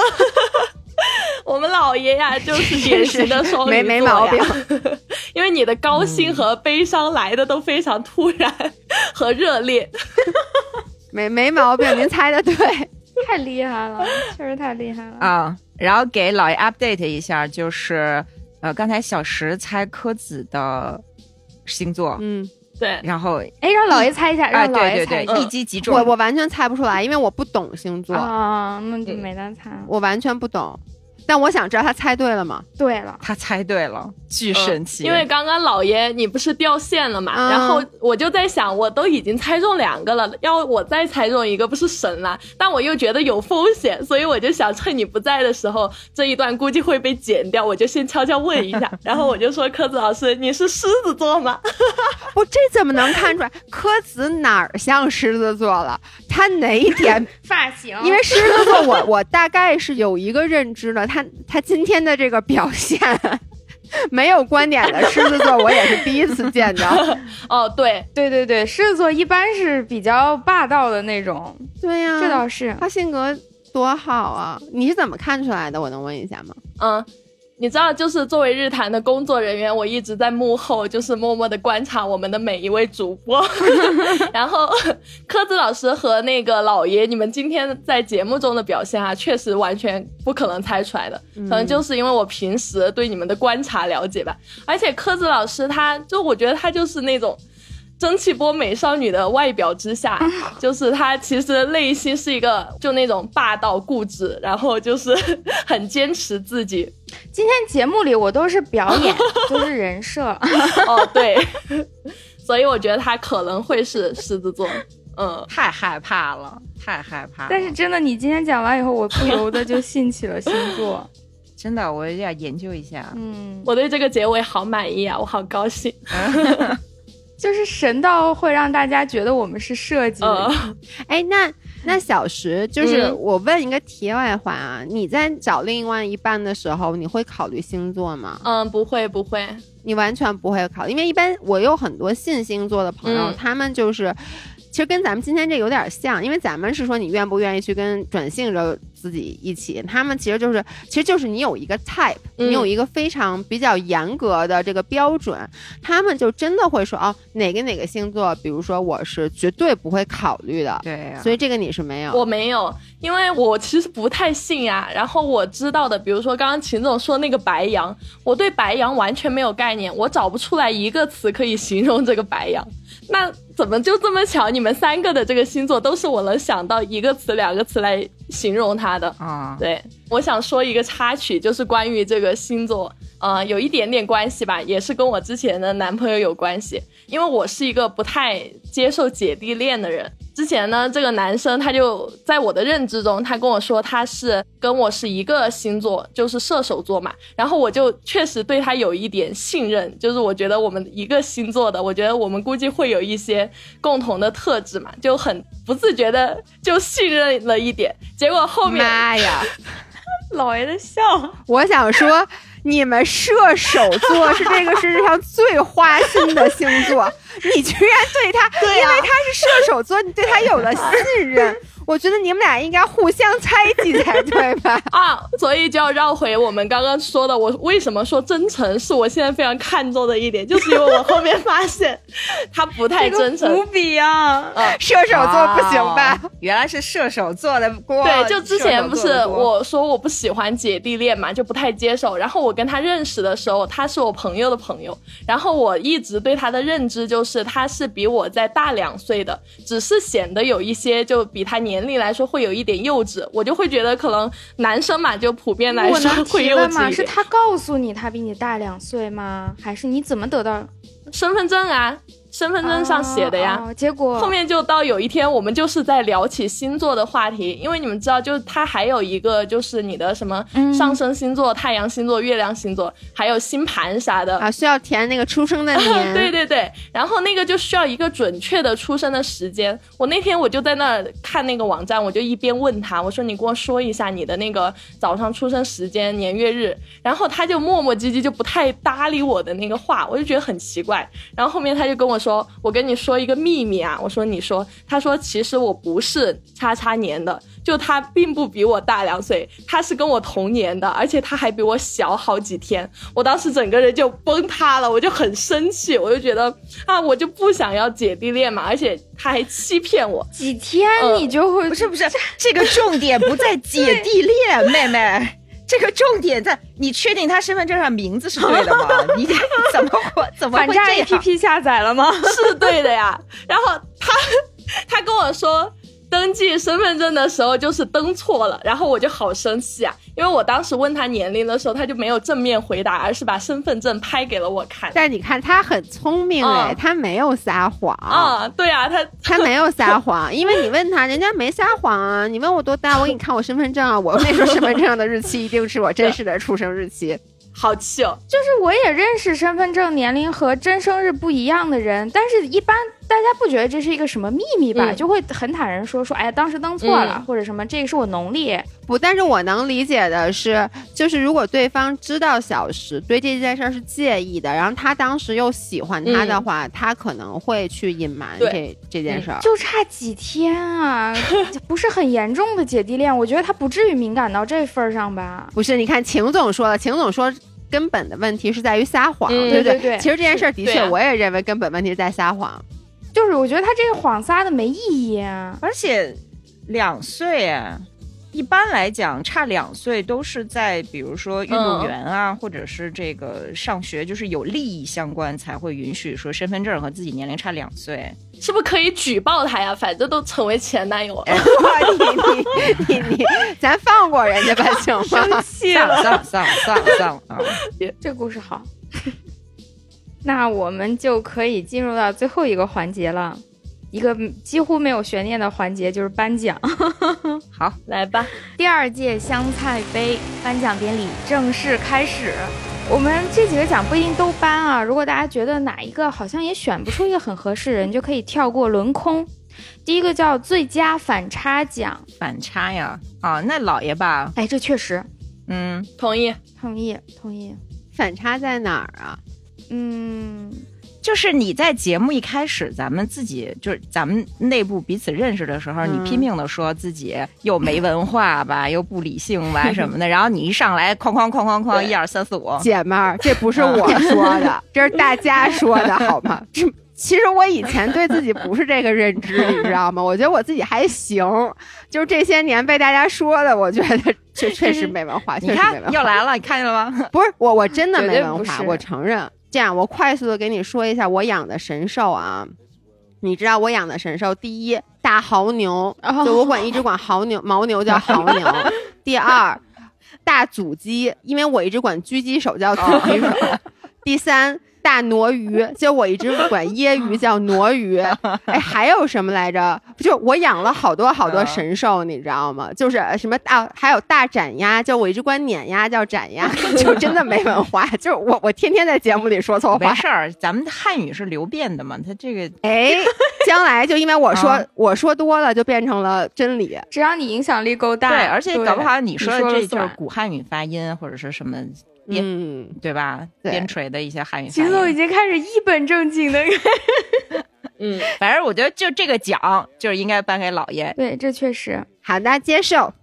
我们老爷呀，就是典型的双鱼座呀没没毛病。因为你的高兴和悲伤来的都非常突然和热烈。没没毛病，您猜的对。太厉害了，确实太厉害了。啊，然后给老爷 update 一下，就是呃，刚才小石猜柯子的星座，嗯，对，然后哎，让老爷猜一下，啊，让老爷猜一下。一击即中。我我完全猜不出来，因为我不懂星座，啊，那就没得猜。我完全不懂。但我想知道他猜对了吗？对了，他猜对了，巨神奇。嗯因为刚刚老爷你不是掉线了嘛，嗯然后我就在想，我都已经猜中两个了，要我再猜中一个不是神了？但我又觉得有风险，所以我就想趁你不在的时候，这一段估计会被剪掉，我就先悄悄问一下。然后我就说，柯子老师，你是狮子座吗？我，这怎么能看出来？柯子哪儿像狮子座了？他哪一点？发型，因为狮子座我，我大概是有一个认知的，他他今天的这个表现。没有观点的狮子座，我也是第一次见着。哦，对，对对对，狮子座一般是比较霸道的那种，对呀、这倒是。他性格多好啊！你是怎么看出来的？我能问一下吗？嗯。你知道，就是作为日坛的工作人员，我一直在幕后，就是默默的观察我们的每一位主播。然后，柯子老师和那个老爷，你们今天在节目中的表现啊，确实完全不可能猜出来的。可能就是因为我平时对你们的观察了解吧。而且柯子老师他，就我觉得他就是那种。蒸汽波美少女的外表之下，就是她其实内心是一个就那种霸道固执，然后就是 很坚持自己。今天节目里我都是表演，都是人设。哦，对，所以我觉得她可能会是狮子座。嗯，太害怕了，太害怕了。但是真的，你今天讲完以后，我不由得就信起了星座。真的，我要研究一下。嗯，我对这个结尾好满意啊，我好高兴。就是神到会让大家觉得我们是设计的。呃，哎，那那小石，就是嗯我问一个题外话啊，你在找另外一半的时候，你会考虑星座吗？嗯，不会不会，你完全不会考虑，因为一般我有很多信星座的朋友，嗯他们就是。其实跟咱们今天这有点像，因为咱们是说你愿不愿意去跟转性者自己一起，他们其实就是，其实就是你有一个 type，、嗯你有一个非常比较严格的这个标准，他们就真的会说哦，哪个哪个星座，比如说我是绝对不会考虑的，对呀、所以这个你是没有。我没有，因为我其实不太信呀。然后我知道的，比如说刚刚秦总说那个白羊，我对白羊完全没有概念，我找不出来一个词可以形容这个白羊。那怎么就这么巧？你们三个的这个星座都是我能想到一个词、两个词来形容它的。啊，对，我想说一个插曲，就是关于这个星座，呃，有一点点关系吧，也是跟我之前的男朋友有关系，因为我是一个不太接受姐弟恋的人。之前呢，这个男生他就在我的认知中，他跟我说他是跟我是一个星座，就是射手座嘛。然后我就确实对他有一点信任，就是我觉得我们一个星座的，我觉得我们估计会有一些共同的特质嘛，就很不自觉的就信任了一点。结果后面妈呀！老爷的笑，我想说，你们射手座是这个世界上最花心的星座，你居然对他，因为他是射手座，你对他有了信任。我觉得你们俩应该互相猜忌才对吧？啊，所以就要绕回我们刚刚说的，我为什么说真诚是我现在非常看重的一点，就是因为我后面发现他不太 真诚。伏笔啊！射手座不行吧？哦原来是射手座的锅。对，就之前不是我说我不喜欢姐弟恋嘛，就不太接受。然后我跟他认识的时候，他是我朋友的朋友，然后我一直对他的认知就是他是比我在大两岁的，只是显得有一些就比他年龄来说会有一点幼稚，我就会觉得可能男生嘛，就普遍来说会幼？稚。是他告诉你他比你大两岁吗？还是你怎么得到身份证啊，身份证上写的呀。哦哦结果后面就到有一天，我们就是在聊起星座的话题，因为你们知道，就是它还有一个就是你的什么嗯上升星座、太阳星座、月亮星座，还有星盘啥的。啊，需要填那个出生的 年。对对对，然后那个就需要一个准确的出生的时间。我那天我就在那儿看那个网站，我就一边问他，我说你给我说一下你的那个早上出生时间、年月日，然后他就磨磨唧唧，就不太搭理我的那个话，我就觉得很奇怪。然后后面他就跟我说，我跟你说一个秘密啊，我说你说，他说其实我不是叉叉年的，就他并不比我大两岁，他是跟我同年的，而且他还比我小好几天。我当时整个人就崩塌了，我就很生气，我就觉得啊，我就不想要姐弟恋嘛，而且他还欺骗我。几天呃你就会、不是不是，这个重点不在姐弟恋，妹妹。这个重点在你确定他身份证上名字是对的吗？你怎么会怎么反诈会这样？APP 下载了吗？是对的呀。然后他他跟我说。登记身份证的时候就是登错了，然后我就好生气啊，因为我当时问他年龄的时候，他就没有正面回答，而是把身份证拍给了我看。但你看他很聪明哎，嗯他没有撒谎。啊，对啊，他他没有撒谎，因为你问他，人家没撒谎啊。你问我多大，我给你看我身份证啊，我那时候身份证上的日期一定是我真实的出生日期。好气哦。就是我也认识身份证年龄和真生日不一样的人，但是一般大家不觉得这是一个什么秘密吧？嗯就会很坦然说说，哎，当时登错了，嗯或者什么，这个是我农历。不，但是我能理解的是，就是如果对方知道小石对这件事儿是介意的，然后他当时又喜欢他的话，他可能会去隐瞒这这件事儿。就差几天啊，不是很严重的姐弟恋，我觉得他不至于敏感到这份儿上吧？不是，你看秦总说了，秦总说。根本的问题是在于撒谎，嗯对不对对对其实这件事儿的确，我也认为根本问题是在撒谎。就是我觉得他这个谎撒的没意义啊。而且两岁啊，一般来讲差两岁都是在比如说运动员啊，或者是这个上学，就是有利益相关才会允许说身份证和自己年龄差两岁。是不是可以举报他呀？反正都成为前男友了。哇，你你你你，咱放过人家吧，行吗？生气了，算了算了算了算了啊！这故事好。那我们就可以进入到最后一个环节了，一个几乎没有悬念的环节，就是颁奖。好来吧，第二届香菜杯颁奖典礼正式开始。我们这几个奖不一定都颁啊，如果大家觉得哪一个好像也选不出一个很合适人，就可以跳过轮空。第一个叫最佳反差奖，反差呀，啊，那老爷吧，哎，这确实嗯，同意。同意同意。反差在哪儿啊？嗯，就是你在节目一开始，咱们自己就是咱们内部彼此认识的时候，嗯你拼命的说自己又没文化吧，又不理性吧什么的，然后你一上来哐哐哐哐哐，对一二三四五，姐们儿，这不是我说的，这是大家说的，好吗？这 其实我以前对自己不是这个认知，你知道吗？我觉得我自己还行，就是这些年被大家说的，我觉得确确实没文化，确你看。又来了，你看见了吗？不是我，我真的没文化，我承认。这样，我快速的给你说一下我养的神兽啊。你知道我养的神兽，第一大牦牛，哦就我管一直管牦牛牦牛叫牦牛。第二大阻击，因为我一直管狙击手叫狙击手。第三大挪鱼，就我一直 管椰鱼叫挪鱼。哎，还有什么来着？就我养了好多好多神兽，你知道吗？就是什么大，还有大斩鸭，就我一直管碾鸭叫斩鸭，就真的没文化。就是我我天天在节目里说错话。没事儿，咱们汉语是流变的嘛，它这个哎，将来就因为我说、啊我说多了，就变成了真理。只要你影响力够大，对，而且搞不好你说的这就是古汉语发音或者是什么边嗯，对吧？边陲的一些汉语发秦总已。经开始一本正经的。嗯，反正我觉得就这个奖就是应该颁给老爷。对，这确实。好的，接受。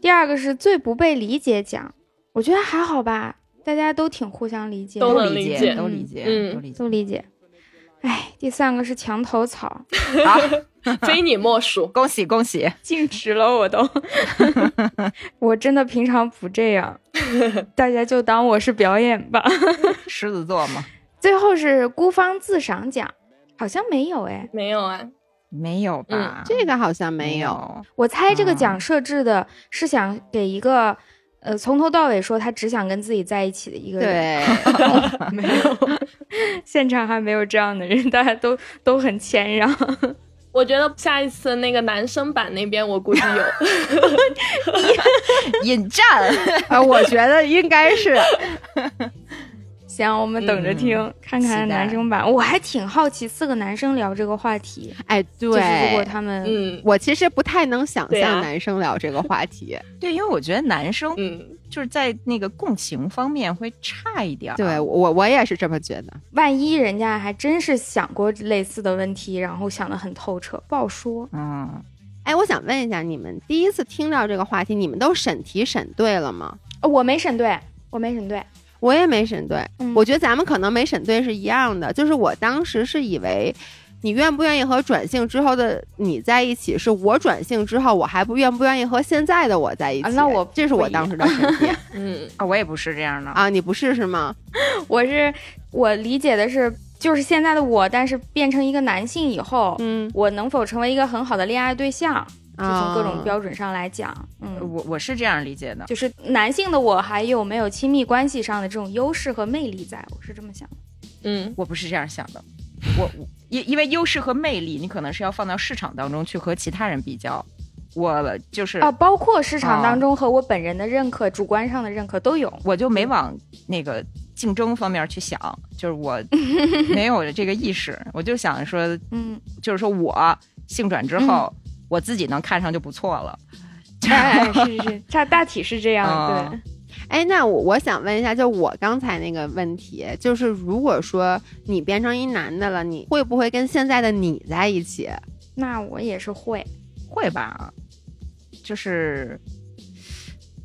第二个是最不被理解奖，我觉得还好吧，大家都挺互相理解的，都都理解，能理解都理解，嗯都理解。都理解。哎，第三个是墙头草，好，非你莫属。恭喜恭喜！静止了我都，我真的平常不这样，大家就当我是表演吧。狮子座嘛，最后是孤芳自赏奖，好像没有哎，没有啊，没有吧？这个好像没有。我猜这个嗯奖设置的是想给一个。呃，从头到尾说他只想跟自己在一起的一个人，对，没有，现场还没有这样的人，大家都都很谦让。我觉得下一次那个男生版那边，我估计有。引战，呃，我觉得应该是。行，我们等着听，看看男生版。我还挺好奇，四个男生聊这个话题，哎，就是如果，他们，嗯我其实不太能想象男生聊这个话题。对，因为我觉得男生嗯，就是在那个共情方面会差一点儿。对我，我也是这么觉得。万一人家还真是想过类似的问题，然后想的很透彻，不好说。嗯，哎，我想问一下，你们第一次听到这个话题，你们都审题审对了吗？呃我没审对，我没审对。我也没审对，嗯我觉得咱们可能没审对是一样的。就是我当时是以为，你愿不愿意和转性之后的你在一起，是我转性之后，我还不愿不愿意和现在的我在一起。啊那我这是我当时的审题 嗯，啊，我也不是这样的。啊，你不是是吗？我是我理解的是，就是现在的我，但是变成一个男性以后，嗯，我能否成为一个很好的恋爱对象？就从各种啊标准上来讲，嗯，我我是这样理解的。就是男性的我还有没有亲密关系上的这种优势和魅力在，我是这么想的。嗯，我不是这样想的，我我因因为优势和魅力，你可能是要放到市场当中去和其他人比较。我就是啊，包括市场啊当中和我本人的认可、主观上的认可都有。我就没往那个竞争方面去想，就是我 没有这个意识，我就想说，嗯，就是说我性转之后，我自己能看上就不错了。哎，是是是，大大体是这样，嗯对。哎，那我我想问一下，就我刚才那个问题，就是如果说你变成一男的了，你会不会跟现在的你在一起？那我也是会，会吧？就是，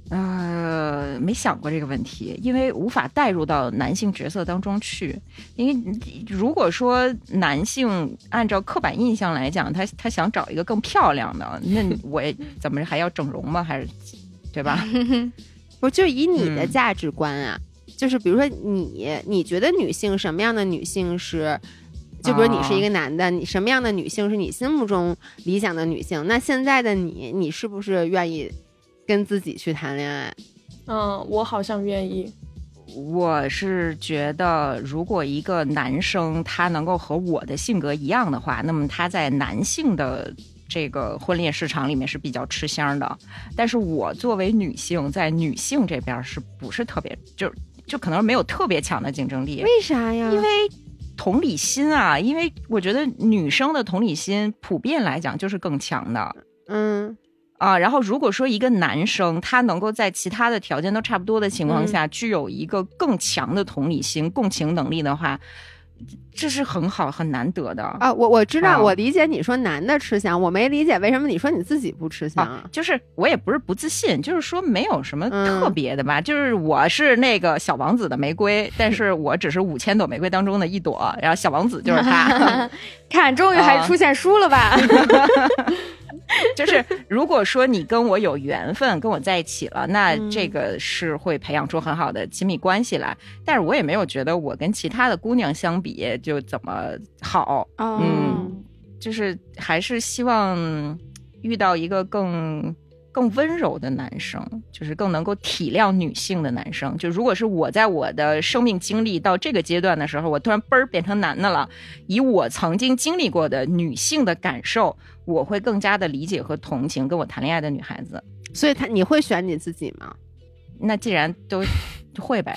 呃，没想过这个问题，因为无法带入到男性角色当中去。因为如果说男性按照刻板印象来讲，他他想找一个更漂亮的，那 我怎么还要整容吗？还是对吧？不，就以你的嗯价值观啊，就是比如说你，你觉得女性什么样的女性是？就比如你是一个男的，你什么样的女性是你心目中理想的女性？那现在的你，你是不是愿意跟自己去谈恋爱？嗯，我好像愿意。我是觉得，如果一个男生他能够和我的性格一样的话，那么他在男性的这个婚恋市场里面是比较吃香的。但是我作为女性，在女性这边是不是特别就就可能没有特别强的竞争力。为啥呀？因为同理心啊，因为我觉得女生的同理心普遍来讲就是更强的。嗯啊，然后如果说一个男生他能够在其他的条件都差不多的情况下，具有一个更强的同理心、共情能力的话，这是很好、很难得的。啊，我我知道，啊我理解你说男的吃香，我没理解为什么你说你自己不吃香啊，就是我也不是不自信，就是说没有什么嗯特别的吧。就是我是那个小王子的玫瑰，但是我只是五千朵玫瑰当中的一朵，然后小王子就是他。看，终于还啊出现书了吧？就是如果说你跟我有缘分，跟我在一起了，那嗯。这个是会培养出很好的亲密关系来。但是我也没有觉得我跟其他的姑娘相比就怎么好，哦。嗯就是还是希望遇到一个更更温柔的男生，就是更能够体谅女性的男生。就如果是我在我的生命经历到这个阶段的时候，我突然嘣儿变成男的了，以我曾经经历过的女性的感受，我会更加的理解和同情跟我谈恋爱的女孩子。所以他你会选你自己吗？那既然都 会呗，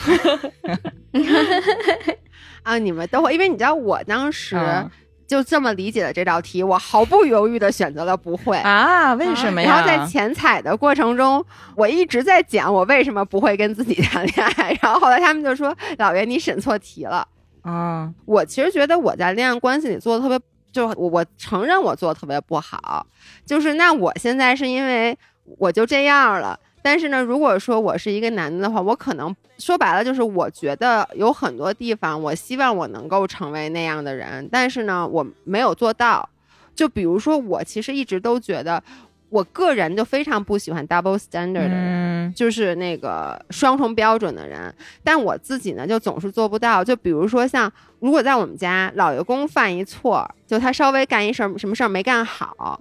啊，你们都会，因为你知道我当时嗯就这么理解了这道题，我毫不犹豫的选择了不会。啊？为什么呀？然后在前采的过程中，我一直在讲我为什么不会跟自己谈恋爱，然后后来他们就说：“老袁，你审错题了。啊，”我其实觉得我在恋爱关系里做的特别，就我我承认我做的特别不好，就是那我现在是因为我就这样了。但是呢，如果说我是一个男的的话，我可能说白了就是，我觉得有很多地方，我希望我能够成为那样的人，但是呢，我没有做到。就比如说，我其实一直都觉得，我个人就非常不喜欢 double standard 的人。嗯就是那个双重标准的人，但我自己呢就总是做不到。就比如说像，如果在我们家老爷公犯一错，就他稍微干一事儿什么事儿没干好，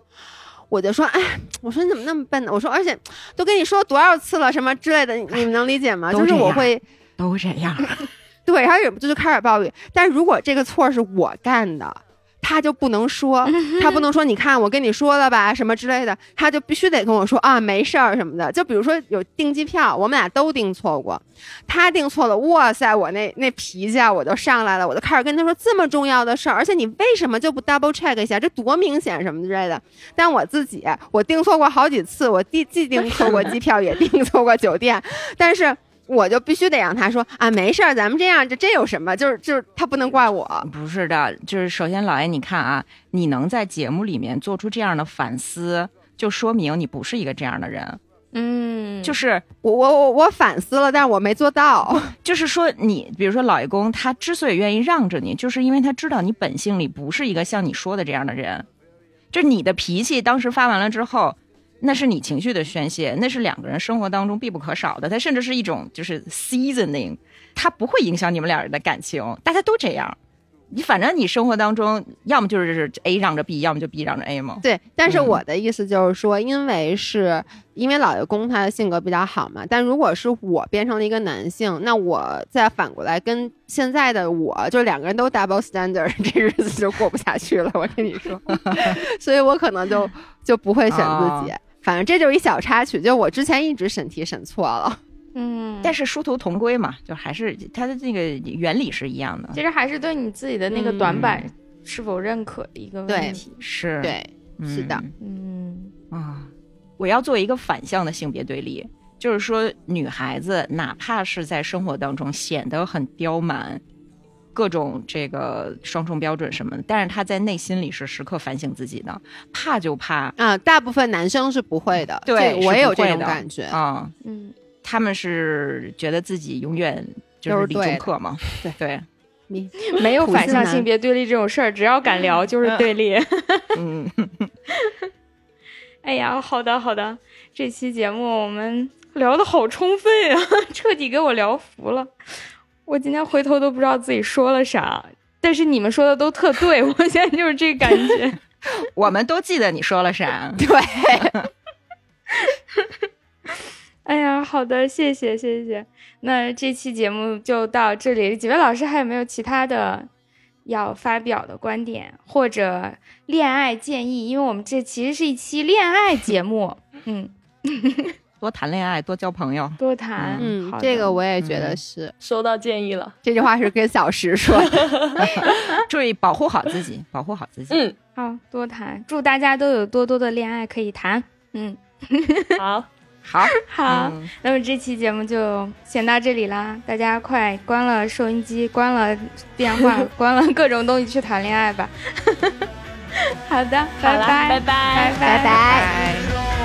我就说，哎，我说你怎么那么笨呢？我说，而且都跟你说多少次了，什么之类的，你你们能理解吗？就是我会都这样。对，然后忍不住就开始抱怨。但如果这个错是我干的，他就不能说，他不能说，你看我跟你说了吧，什么之类的，他就必须得跟我说啊，没事儿什么的。就比如说有订机票，我们俩都订错过，他订错了，哇塞，我那那脾气啊，我就上来了，我就开始跟他说这么重要的事儿，而且你为什么就不 double check 一下，这多明显什么之类的。但我自己，我订错过好几次，我既既订错过机票，也订错过酒店，但是。我就必须得让他说啊，没事儿，咱们这样，这这有什么？就是就是他不能怪我，不是的，就是首先老爷，你看啊，你能在节目里面做出这样的反思，就说明你不是一个这样的人。嗯，就是我我我我反思了，但是我没做到。就是说你，比如说老爷公，他之所以愿意让着你，就是因为他知道你本性里不是一个像你说的这样的人。就你的脾气当时发完了之后，那是你情绪的宣泄，那是两个人生活当中必不可少的，它甚至是一种就是 seasoning，它不会影响你们俩人的感情，大家都这样。你反正你生活当中，要么就是 A 让着 B，要么就 B 让着 A 嘛。对，但是嗯我的意思就是说，因为是因为老爷公他的性格比较好嘛，但如果是我变成了一个男性，那我再反过来跟现在的我，就两个人都 double standard，这日子就过不下去了。我跟你说，所以我可能就就不会选自己。反正这就是一小插曲，就我之前一直审题审错了。嗯，但是殊途同归嘛，就还是它的那个原理是一样的。其实还是对你自己的那个嗯短板是否认可的一个问题。是，对，是的嗯嗯啊，我要做一个反向的性别对立，就是说，女孩子哪怕是在生活当中显得很刁蛮，各种这个双重标准什么的，但是他在内心里是时刻反省自己的，怕就怕啊，大部分男生是不会的，对我也有这种感觉。啊、嗯，他们是觉得自己永远就是理都是对的中客嘛，对对，你没有反向性别对立这种事儿，只要敢聊就是对立。嗯，哎呀，好的好的，这期节目我们聊的好充分啊，彻底给我聊服了。我今天回头都不知道自己说了啥，但是你们说的都特对，我现在就是这感觉。我们都记得你说了啥，对，哎呀，好的，谢谢谢谢。那这期节目就到这里，几位老师还有没有其他的要发表的观点或者恋爱建议？因为我们这其实是一期恋爱节目，嗯，多谈恋爱，多交朋友。多谈。嗯好，这个我也觉得嗯是。收到建议了。这句话是跟小石说的。注意保护好自己，保护好自己。嗯，好多谈，祝大家都有多多的恋爱可以谈。嗯，好，好，好，嗯那么这期节目就先到这里啦，大家快关了收音机，关了电话，关了各种东西去谈恋爱吧。好的，拜拜拜拜拜。拜。